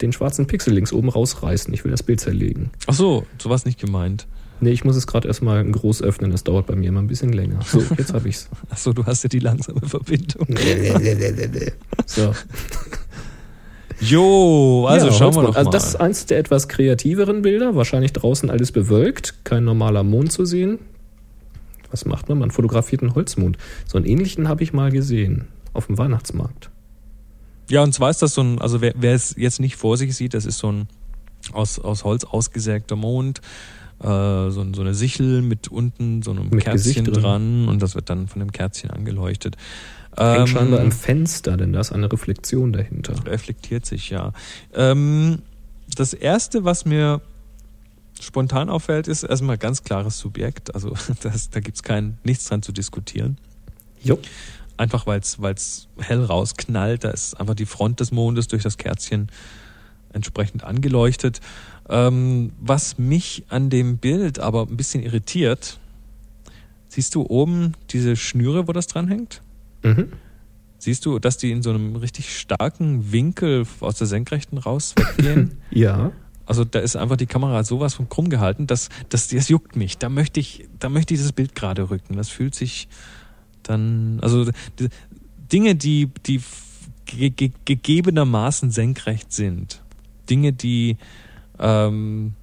S3: Den schwarzen Pixel links oben rausreißen. Ich will das Bild zerlegen.
S2: Ach so, so was nicht gemeint.
S3: Nee, ich muss es gerade erstmal groß öffnen. Das dauert bei mir immer ein bisschen länger. So, jetzt habe ich's.
S2: Ach so, du hast ja die langsame Verbindung.
S3: So.
S2: Jo, also
S3: Ja,
S2: schauen wir doch
S3: Also
S2: mal.
S3: das ist eins der etwas kreativeren Bilder. Wahrscheinlich draußen alles bewölkt. Kein normaler Mond zu sehen. Was macht man? Man fotografiert einen Holzmond. So einen ähnlichen habe ich mal gesehen. Auf dem Weihnachtsmarkt.
S2: ja, und zwar ist das so ein, also wer, wer es jetzt nicht vor sich sieht, das ist so ein aus, aus Holz ausgesägter Mond, äh, so, so eine Sichel mit unten so einem
S3: Mit
S2: Kerzchen dran und das wird dann von dem Kerzchen angeleuchtet.
S3: Hängt
S2: Ähm,
S3: scheinbar im Fenster, denn da ist eine Reflexion dahinter.
S2: reflektiert sich, ja. Ähm, das erste, was mir spontan auffällt, ist erstmal ganz klares Subjekt. Also das, da gibt's kein nichts dran zu diskutieren.
S3: Jo.
S2: Einfach weil es hell rausknallt. Da ist einfach die Front des Mondes durch das Kerzchen entsprechend angeleuchtet. Ähm, was mich an dem Bild aber ein bisschen irritiert, siehst du oben diese Schnüre, wo das dranhängt?
S3: Mhm.
S2: Siehst du, dass die in so einem richtig starken Winkel aus der Senkrechten raus weggehen?
S3: Ja.
S2: Also da ist einfach die Kamera sowas von krumm gehalten, dass das, das juckt mich. Da möchte ich, da möchte ich dieses Bild gerade rücken. Das fühlt sich dann, also die, Dinge, die, die ge ge gegebenermaßen senkrecht sind, Dinge, die ähm,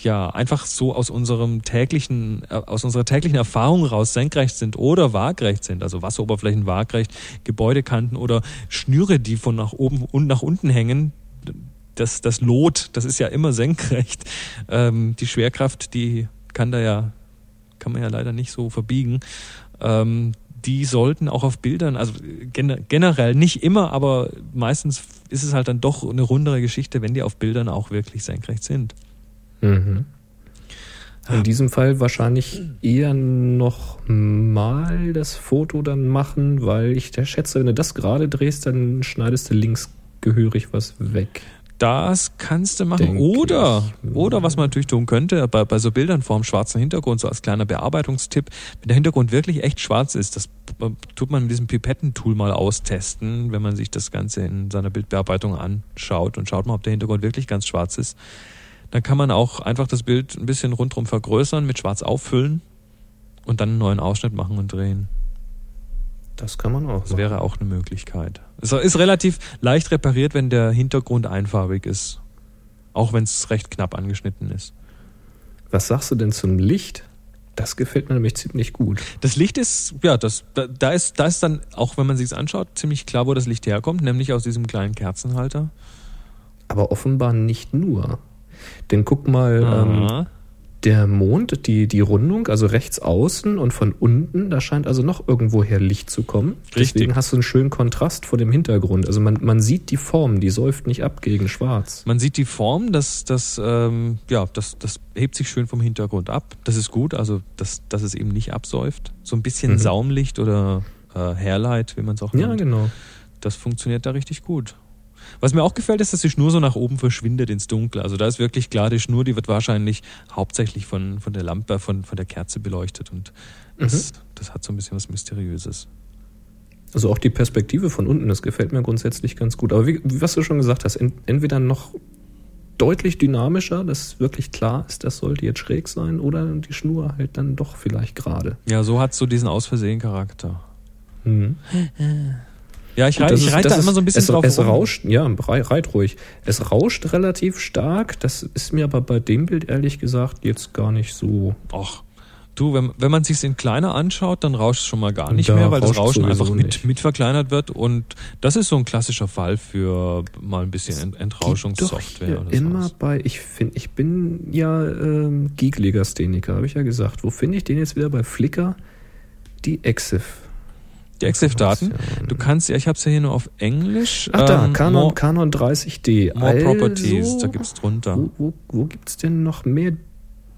S2: ja einfach so aus unserem täglichen, äh, aus unserer täglichen Erfahrung raus senkrecht sind oder waagrecht sind, also Wasseroberflächen waagrecht, Gebäudekanten oder Schnüre, die von nach oben und nach unten hängen, das, das Lot, das ist ja immer senkrecht. Ähm, die Schwerkraft, die kann da ja, kann man ja leider nicht so verbiegen. Ähm, die sollten auch auf Bildern, also gen generell nicht immer, aber meistens ist es halt dann doch eine rundere Geschichte, wenn die auf Bildern auch wirklich senkrecht sind.
S3: Mhm. In diesem Fall wahrscheinlich eher noch mal das Foto dann machen, weil ich der schätze, wenn du das gerade drehst, dann schneidest du links gehörig was weg.
S2: Das kannst du machen.
S3: Denk
S2: Oder,
S3: ich.
S2: oder was man natürlich tun könnte, bei, bei so Bildern vor dem schwarzen Hintergrund, so als kleiner Bearbeitungstipp, wenn der Hintergrund wirklich echt schwarz ist, das äh, tut man mit diesem Pipettentool mal austesten, wenn man sich das Ganze in seiner Bildbearbeitung anschaut und schaut mal, ob der Hintergrund wirklich ganz schwarz ist. Dann kann man auch einfach das Bild ein bisschen rundherum vergrößern, mit schwarz auffüllen und dann einen neuen Ausschnitt machen und drehen.
S3: Das kann man auch.
S2: Das wäre auch eine Möglichkeit. Es ist relativ leicht repariert, wenn der Hintergrund einfarbig ist. Auch wenn es recht knapp angeschnitten ist.
S3: Was sagst du denn zum Licht? Das gefällt mir nämlich ziemlich gut.
S2: Das Licht ist, ja, das, da, da ist, da ist dann, auch wenn man sich's anschaut, ziemlich klar, wo das Licht herkommt, nämlich aus diesem kleinen Kerzenhalter.
S3: Aber offenbar nicht nur. Denn guck mal, ähm. Der Mond, die, die Rundung, also rechts außen und von unten, da scheint also noch irgendwoher Licht zu kommen.
S2: Richtig.
S3: Deswegen hast du einen schönen Kontrast vor dem Hintergrund. Also man, man sieht die Form, die säuft nicht ab gegen schwarz.
S2: Man sieht die Form, das, das, ähm, ja, das, das hebt sich schön vom Hintergrund ab. Das ist gut, also dass, dass es eben nicht absäuft. So ein bisschen
S3: Mhm.
S2: Saumlicht oder äh, Hairlight, wie man es auch
S3: Ja,
S2: nennt.
S3: genau.
S2: Das funktioniert da richtig gut. Was mir auch gefällt, ist, dass die Schnur so nach oben verschwindet ins Dunkle. Also da ist wirklich klar, die Schnur, die wird wahrscheinlich hauptsächlich von, von der Lampe, von, von der Kerze beleuchtet. Und das, das hat so ein bisschen was Mysteriöses.
S3: Also auch die Perspektive von unten, das gefällt mir grundsätzlich ganz gut. Aber wie, was du schon gesagt hast, en, entweder noch deutlich dynamischer, dass wirklich klar ist, das sollte jetzt schräg sein, oder die Schnur halt dann doch vielleicht gerade.
S2: Ja, so hat so diesen Aus-Versehen-Charakter.
S3: Mhm.
S2: Ja, ich, rei
S3: das
S2: ich reite da immer so ein bisschen
S3: es,
S2: drauf
S3: Es
S2: rum.
S3: rauscht, ja, rei- reit ruhig. Es rauscht relativ stark. Das ist mir aber bei dem Bild ehrlich gesagt jetzt gar nicht so.
S2: Ach, du, wenn, wenn man sich in kleiner anschaut, dann rauscht es schon mal gar nicht
S3: Da
S2: mehr, weil das Rauschen einfach mit,
S3: nicht.
S2: mit verkleinert wird. Und das ist so ein klassischer Fall für mal ein bisschen Ent Entrauschungssoftware oder
S3: immer
S2: sowas.
S3: bei, ich finde, ich bin ja ähm, Geek-Legastheniker, habe ich ja gesagt. Wo finde ich den jetzt wieder bei Flickr? Die EXIF.
S2: Die EXIF-Daten. Du kannst, ja, ich habe es ja hier nur auf Englisch.
S3: Ach da,
S2: ähm,
S3: Canon,
S2: More,
S3: Canon 30D.
S2: more
S3: also,
S2: Properties, da gibt's drunter.
S3: Wo, wo, wo gibt's denn noch mehr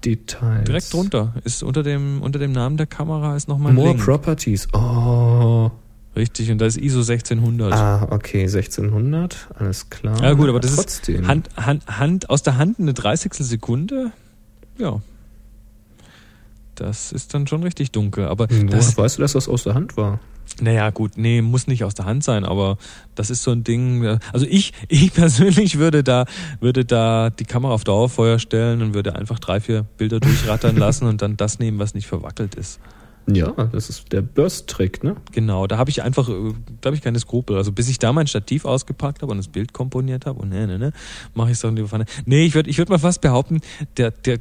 S3: Details?
S2: Direkt drunter. Ist unter dem, unter dem Namen der Kamera ist nochmal ein
S3: More
S2: Link.
S3: Properties. Oh.
S2: Richtig, und da ist ISO 1600.
S3: Ah, okay, 1600, alles klar.
S2: Ja gut, aber das
S3: trotzdem.
S2: ist Hand, Hand, Hand, aus der Hand eine 30 Sekunde. Ja. Das ist dann schon richtig dunkel. Aber
S3: Woher
S2: das,
S3: weißt du, dass das aus der Hand war?
S2: Naja, gut, nee, muss nicht aus der Hand sein, aber das ist so ein Ding. Also ich, ich persönlich würde da, würde da die Kamera auf Dauerfeuer stellen und würde einfach drei, vier Bilder durchrattern lassen und dann das nehmen, was nicht verwackelt ist.
S3: Ja, das ist der Burst-Trick, ne?
S2: Genau, da habe ich einfach, äh, da habe ich keine Skrupel. Also bis ich da mein Stativ ausgepackt habe und das Bild komponiert habe und ne, ne, ne, mache ich es dann lieber Pfanne. Nee, ich würde ich würd mal fast behaupten, der, der,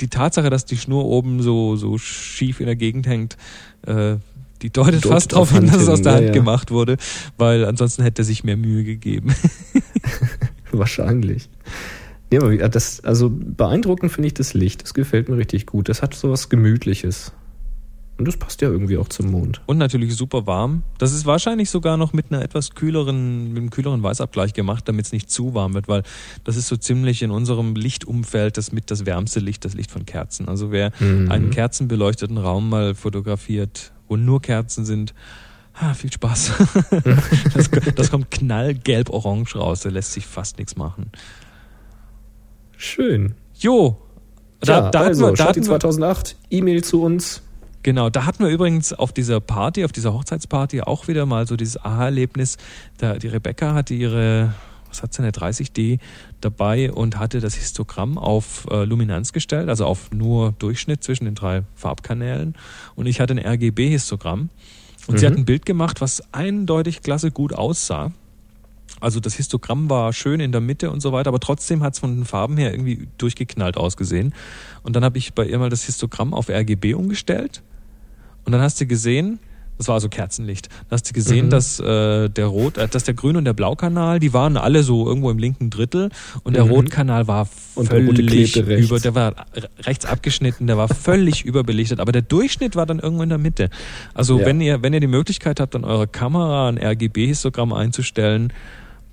S2: die Tatsache, dass die Schnur oben so, so schief in der Gegend hängt, äh, die deutet
S3: Deutet
S2: fast darauf
S3: auf
S2: hin, dass es aus der
S3: hin,
S2: Hand
S3: ja, ja.
S2: gemacht wurde, weil ansonsten hätte er sich mehr Mühe gegeben.
S3: Wahrscheinlich. Ja, aber das, also beeindruckend finde ich das Licht. Das gefällt mir richtig gut. Das hat so was Gemütliches. Und das passt ja irgendwie auch zum Mond.
S2: Und natürlich super warm. Das ist wahrscheinlich sogar noch mit einer etwas kühleren, mit einem kühleren Weißabgleich gemacht, damit es nicht zu warm wird, weil das ist so ziemlich in unserem Lichtumfeld das mit das wärmste Licht, das Licht von Kerzen. Also wer
S3: Mhm.
S2: einen kerzenbeleuchteten Raum mal fotografiert, wo nur Kerzen sind, ah, viel Spaß. das, das kommt knallgelb-orange raus, da lässt sich fast nichts machen.
S3: Schön.
S2: Jo,
S3: Da,
S2: da, da
S3: also,
S2: hatten wir, da
S3: Stati
S2: hatten wir,
S3: 2008, E-Mail zu uns.
S2: Genau, da hatten wir übrigens auf dieser Party, auf dieser Hochzeitsparty auch wieder mal so dieses Aha-Erlebnis. Da die Rebecca hatte ihre, was hat sie, eine 30D dabei und hatte das Histogramm auf äh, Luminanz gestellt, also auf nur Durchschnitt zwischen den drei Farbkanälen. Und ich hatte ein RGB-Histogramm. Und sie
S3: Mhm.
S2: hat ein Bild gemacht, was eindeutig klasse gut aussah. Also das Histogramm war schön in der Mitte und so weiter, aber trotzdem hat es von den Farben her irgendwie durchgeknallt ausgesehen. Und dann habe ich bei ihr mal das Histogramm auf RGB umgestellt. Und dann hast du gesehen, das war also Kerzenlicht, dann hast du gesehen,
S3: Mhm.
S2: dass äh, der Rot, äh, dass der Grün- und der Blaukanal, die waren alle so irgendwo im linken Drittel und der
S3: Mhm.
S2: Rotkanal war
S3: der
S2: völlig
S3: rechts.
S2: über, der war re- rechts abgeschnitten, der war völlig überbelichtet, aber der Durchschnitt war dann irgendwo in der Mitte. Also
S3: Ja.
S2: wenn ihr, wenn ihr die Möglichkeit habt, an eurer Kamera ein RGB-Histogramm einzustellen,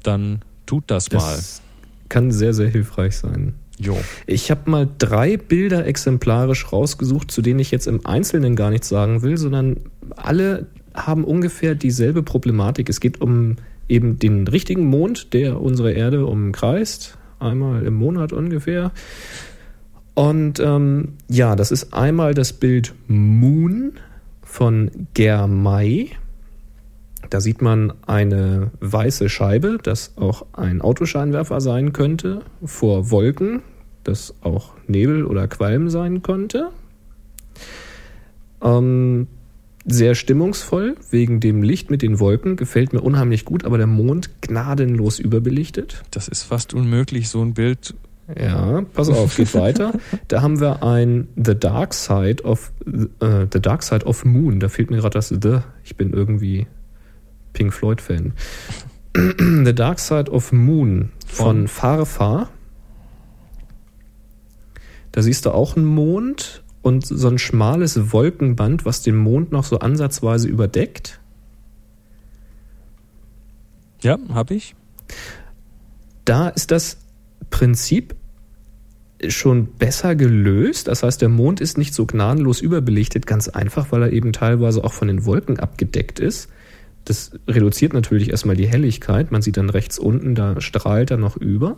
S2: dann tut das, mal.
S3: Das kann sehr, sehr hilfreich sein.
S2: Jo.
S3: Ich habe mal drei Bilder exemplarisch rausgesucht, zu denen ich jetzt im Einzelnen gar nichts sagen will, sondern alle haben ungefähr dieselbe Problematik. Es geht um eben den richtigen Mond, der unsere Erde umkreist, einmal im Monat ungefähr. Und ähm, ja, das ist einmal das Bild Moon von Germay. Da sieht man eine weiße Scheibe, das auch ein Autoscheinwerfer sein könnte, vor Wolken, das auch Nebel oder Qualm sein könnte. Ähm, sehr stimmungsvoll, wegen dem Licht mit den Wolken, gefällt mir unheimlich gut, aber der Mond gnadenlos überbelichtet.
S2: Das ist fast unmöglich, so ein Bild.
S3: Ja, pass auf, geht weiter. Da haben wir ein The Dark Side of äh, The Dark Side of Moon. Da fehlt mir gerade das The. Ich bin irgendwie Pink Floyd Fan. The Dark Side of Moon von
S2: Von?
S3: Farfar. Da siehst du auch einen Mond und so ein schmales Wolkenband, was den Mond noch so ansatzweise überdeckt.
S2: Ja, habe ich.
S3: Da ist das Prinzip schon besser gelöst. Das heißt, der Mond ist nicht so gnadenlos überbelichtet, ganz einfach, weil er eben teilweise auch von den Wolken abgedeckt ist. Das reduziert natürlich erstmal die Helligkeit. Man sieht dann rechts unten, da strahlt er noch über.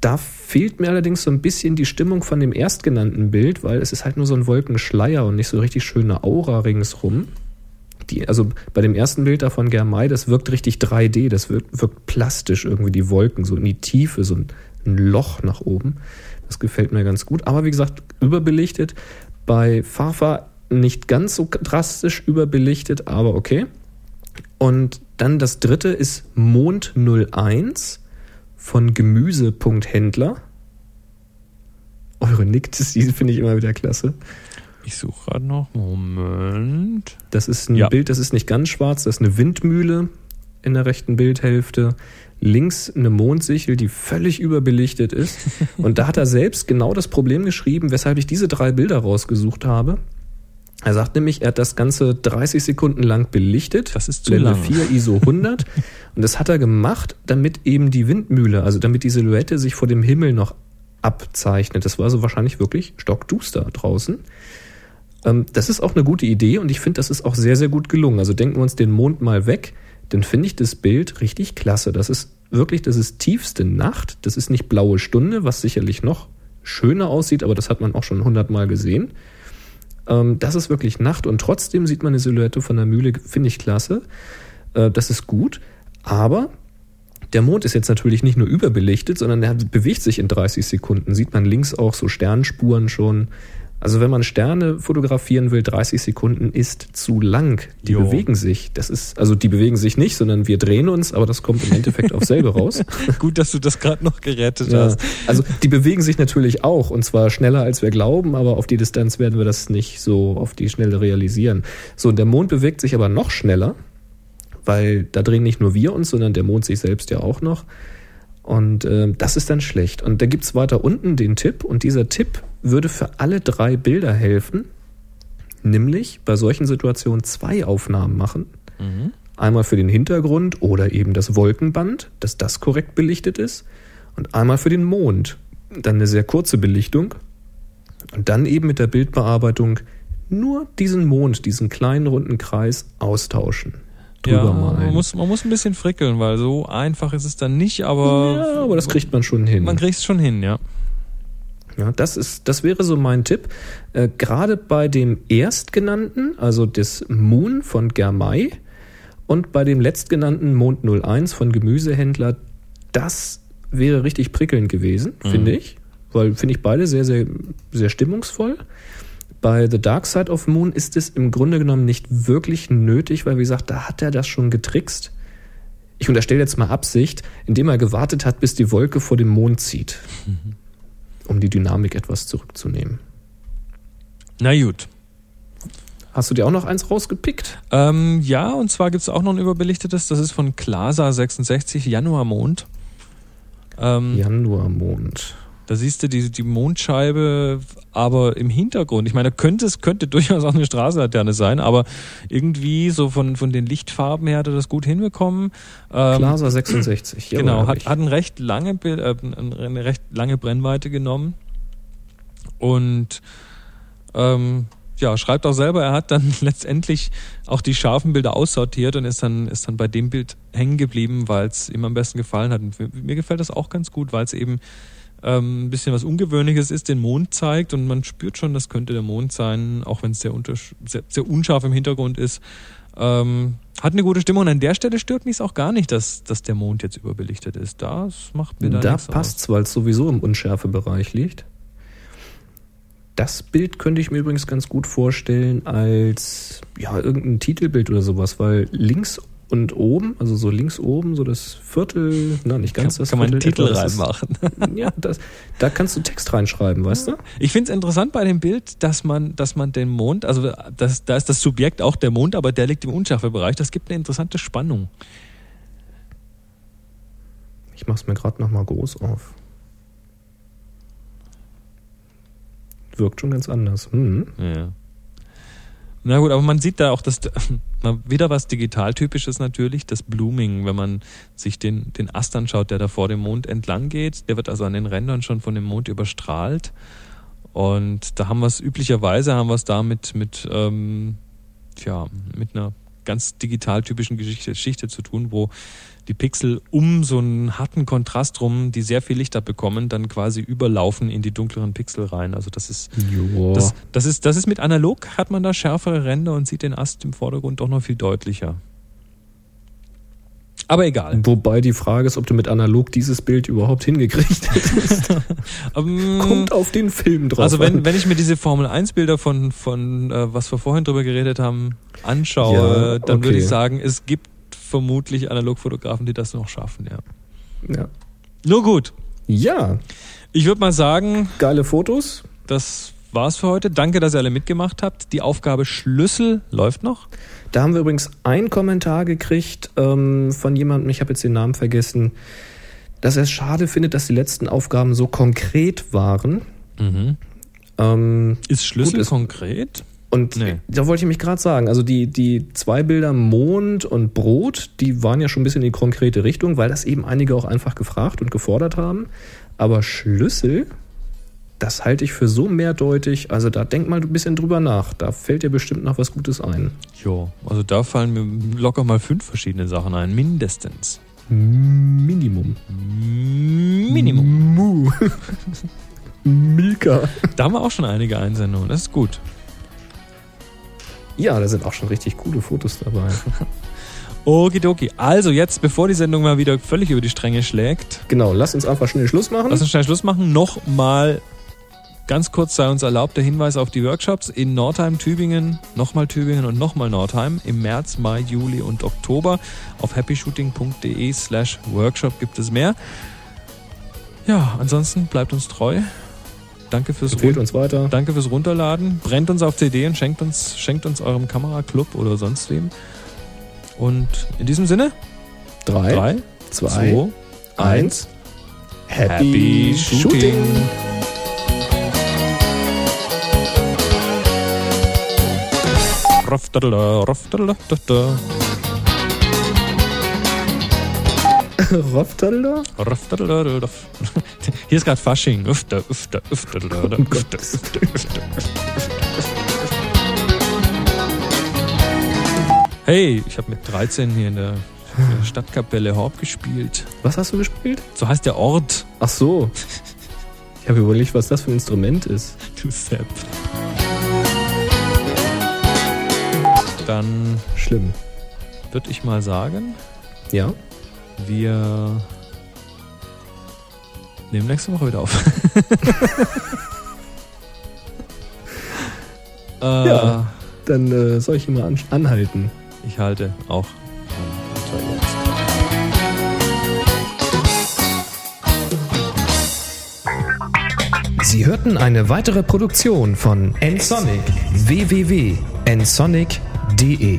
S3: Da fehlt mir allerdings so ein bisschen die Stimmung von dem erstgenannten Bild, weil es ist halt nur so ein Wolkenschleier und nicht so richtig schöne Aura ringsrum. Die, also bei dem ersten Bild da von Germay, das wirkt richtig 3D, das wirkt, wirkt plastisch irgendwie die Wolken, so in die Tiefe, so ein, ein Loch nach oben. Das gefällt mir ganz gut. Aber wie gesagt, überbelichtet. Bei Fafa nicht ganz so drastisch überbelichtet, aber okay. Und dann das dritte ist Mond 01 von Gemüse.händler. Eure Nicktes, die finde ich immer wieder klasse.
S2: Ich suche gerade noch. Moment.
S3: Das ist ein
S2: Ja.
S3: Bild, das ist nicht ganz schwarz, das ist eine Windmühle in der rechten Bildhälfte. Links eine Mondsichel, die völlig überbelichtet ist. Und da hat er selbst genau das Problem geschrieben, weshalb ich diese drei Bilder rausgesucht habe. Er sagt nämlich, er hat das Ganze 30 Sekunden lang belichtet.
S2: Das ist zu
S3: Blende
S2: lang.
S3: 4 ISO 100. Und das hat er gemacht, damit eben die Windmühle, also damit die Silhouette sich vor dem Himmel noch abzeichnet. Das war so wahrscheinlich wirklich stockduster draußen. Ähm, das ist auch eine gute Idee und ich finde, das ist auch sehr, sehr gut gelungen. Also denken wir uns den Mond mal weg, dann finde ich das Bild richtig klasse. Das ist wirklich, das ist tiefste Nacht. Das ist nicht blaue Stunde, was sicherlich noch schöner aussieht, aber das hat man auch schon hundertmal gesehen. Ähm, das ist wirklich Nacht und trotzdem sieht man eine Silhouette von der Mühle, finde ich klasse. Äh, das ist gut, aber der Mond ist jetzt natürlich nicht nur überbelichtet, sondern der bewegt sich in 30 Sekunden. Sieht man links auch so Sternenspuren schon. Also wenn man Sterne fotografieren will, 30 Sekunden ist zu lang. Die
S2: Jo.
S3: bewegen sich. Das ist, also die bewegen sich nicht, sondern wir drehen uns, aber das kommt im Endeffekt auf selbe raus.
S2: Gut, dass du das gerade noch gerettet
S3: Ja,
S2: hast.
S3: also die bewegen sich natürlich auch und zwar schneller als wir glauben, aber auf die Distanz werden wir das nicht so auf die Schnelle realisieren. So, und der Mond bewegt sich aber noch schneller, weil da drehen nicht nur wir uns, sondern der Mond sich selbst ja auch noch. Und ähm, das ist dann schlecht. Und da gibt's weiter unten den Tipp und dieser Tipp würde für alle drei Bilder helfen, nämlich bei solchen Situationen zwei Aufnahmen machen. Einmal für den Hintergrund oder eben das Wolkenband, dass das korrekt belichtet ist. Und einmal für den Mond. Dann eine sehr kurze Belichtung. Und dann eben mit der Bildbearbeitung nur diesen Mond, diesen kleinen runden Kreis austauschen. Drüber
S2: Ja,
S3: malen.
S2: man muss, man muss ein bisschen frickeln, weil so einfach ist es dann nicht, aber
S3: ja, aber das kriegt man schon hin.
S2: man kriegt es schon hin, ja.
S3: Ja, das ist, das wäre so mein Tipp. Äh, Gerade bei dem erstgenannten, also des Moon von Germay und bei dem letztgenannten Mond 01 von Gemüsehändler, das wäre richtig prickelnd gewesen, finde ich. Weil finde ich beide sehr, sehr, sehr stimmungsvoll. Bei The Dark Side of Moon ist es im Grunde genommen nicht wirklich nötig, weil wie gesagt, da hat er das schon getrickst. Ich unterstelle jetzt mal Absicht, indem er gewartet hat, bis die Wolke vor dem Mond zieht um die Dynamik etwas zurückzunehmen.
S2: Na gut.
S3: Hast du dir auch noch eins rausgepickt?
S2: Ähm, ja, und zwar gibt es auch noch ein überbelichtetes, das ist von Klasa 66, Januarmond. Ähm,
S3: Januarmond.
S2: Da siehst du die, die Mondscheibe, aber im Hintergrund. Ich meine, da könnte es könnte durchaus auch eine Straßenlaterne sein, aber irgendwie so von, von den Lichtfarben her hat er das gut hinbekommen. Ähm,
S3: Klasa 66. jawohl,
S2: genau, hat, hat ein recht lange, Bild- äh, eine recht lange Brennweite genommen. Und ähm, ja, schreibt auch selber, er hat dann letztendlich auch die scharfen Bilder aussortiert und ist dann, ist dann bei dem Bild hängen geblieben, weil es ihm am besten gefallen hat. Und mir gefällt das auch ganz gut, weil es eben ähm, ein bisschen was Ungewöhnliches ist, den Mond zeigt und man spürt schon, das könnte der Mond sein, auch wenn es sehr, sehr, sehr unscharf im Hintergrund ist. Ähm, hat eine gute Stimmung und an der Stelle stört mich es auch gar nicht, dass, dass der Mond jetzt überbelichtet ist. Das macht mir da,
S3: Da passt's, weil es sowieso im Unschärfebereich liegt. Das Bild könnte ich mir übrigens ganz gut vorstellen als ja irgendein Titelbild oder sowas, weil links und oben, also so links oben, so das Viertel, na nicht
S2: Kann,
S3: ganz das
S2: kann man einen
S3: Viertel,
S2: Titel
S3: etwa, das ist-
S2: reinmachen.
S3: Ja, das, da kannst du Text reinschreiben, weißt du?
S2: Ich finde es interessant bei dem Bild, dass man, dass man den Mond, also das, da ist das Subjekt auch der Mond, aber der liegt im Unschärfebereich. Das gibt eine interessante Spannung.
S3: Ich mach's mir gerade nochmal groß auf. wirkt schon ganz anders. Hm.
S2: Ja. Na gut, aber man sieht da auch das mal wieder was digitaltypisches natürlich, das Blooming, wenn man sich den, den Ast anschaut, der da vor dem Mond entlang geht. Der wird also an den Rändern schon von dem Mond überstrahlt. Und da haben wir es üblicherweise, haben wir es da mit, mit, ähm, tja, mit einer ganz digitaltypischen Geschichte, Geschichte zu tun, wo die Pixel um so einen harten Kontrast rum, die sehr viel Licht abbekommen, dann quasi überlaufen in die dunkleren Pixel rein. Also das ist, das, das ist, das ist mit analog hat man da schärfere Ränder und sieht den Ast im Vordergrund doch noch viel deutlicher. Aber egal.
S3: Wobei die Frage ist, ob du mit analog dieses Bild überhaupt hingekriegt hättest.
S2: Ähm,
S3: Kommt auf den Film drauf.
S2: also wenn,
S3: an.
S2: wenn ich mir diese Formel 1 Bilder von, von äh, was wir vorhin drüber geredet haben, anschaue,
S3: Ja,
S2: dann würde
S3: okay.
S2: ich sagen, es gibt vermutlich Analogfotografen, die das noch schaffen, ja.
S3: ja.
S2: Nur gut.
S3: ja,
S2: Ich würde mal sagen,
S3: geile Fotos.
S2: das war's für heute. Danke, dass ihr alle mitgemacht habt. Die Aufgabe Schlüssel läuft noch.
S3: Da haben wir übrigens einen Kommentar gekriegt ähm, von jemandem, ich habe jetzt den Namen vergessen, dass er es schade findet, dass die letzten Aufgaben so konkret waren. Ähm,
S2: Ist Schlüssel
S3: Gut,
S2: konkret?
S3: Und
S2: Nee.
S3: da wollte ich mich gerade sagen, also die, die zwei Bilder Mond und Brot, die waren ja schon ein bisschen in die konkrete Richtung, weil das eben einige auch einfach gefragt und gefordert haben. Aber Schlüssel, das halte ich für so mehrdeutig. Also da denk mal ein bisschen drüber nach. Da fällt dir bestimmt noch was Gutes ein.
S2: Jo, also da fallen mir locker mal fünf verschiedene Sachen ein, mindestens.
S3: Minimum.
S2: Minimum.
S3: Mu. Milka.
S2: Da haben wir auch schon einige Einsendungen, das ist gut.
S3: Ja, da sind auch schon richtig coole Fotos dabei.
S2: Okidoki. Also jetzt, bevor die Sendung mal wieder völlig über die Stränge schlägt,
S3: Genau, lass uns einfach schnell Schluss machen.
S2: lass uns schnell Schluss machen. Nochmal ganz kurz sei uns erlaubt der Hinweis auf die Workshops in Nordheim, Tübingen, nochmal Tübingen und nochmal Nordheim im März, Mai, Juli und Oktober. Auf happyshooting.de slash workshop gibt es mehr. Ja, ansonsten bleibt uns treu. Danke fürs
S3: uns weiter.
S2: Danke fürs Runterladen. Brennt uns auf CD und schenkt uns, schenkt uns eurem Kameraclub oder sonst wem. Und in diesem Sinne,
S3: Drei,
S2: drei,
S3: zwei,
S2: zwei,
S3: eins. Happy,
S2: Happy
S3: Shooting.
S2: Shooting. Raftadada, raftadada,
S3: Roftadler?
S2: raff. Hier ist gerade Fasching. Öfter, öfter, öfter, öfter,
S3: Oh Gott.
S2: öfter, öfter. Hey, ich habe mit 13 hier in der in der Stadtkapelle Horb gespielt.
S3: Was hast du gespielt?
S2: So heißt der Ort.
S3: Ach so. Ich habe überlegt, was das für ein Instrument ist.
S2: Du Sepp. Dann
S3: Schlimm.
S2: würde ich mal sagen,
S3: Ja?
S2: Wir nehmen nächste Woche wieder auf. äh,
S3: Ja. Dann äh, soll ich ihn mal an anhalten.
S2: Ich halte auch.
S3: Sie hörten eine weitere Produktion von nsonic www.nsonic.de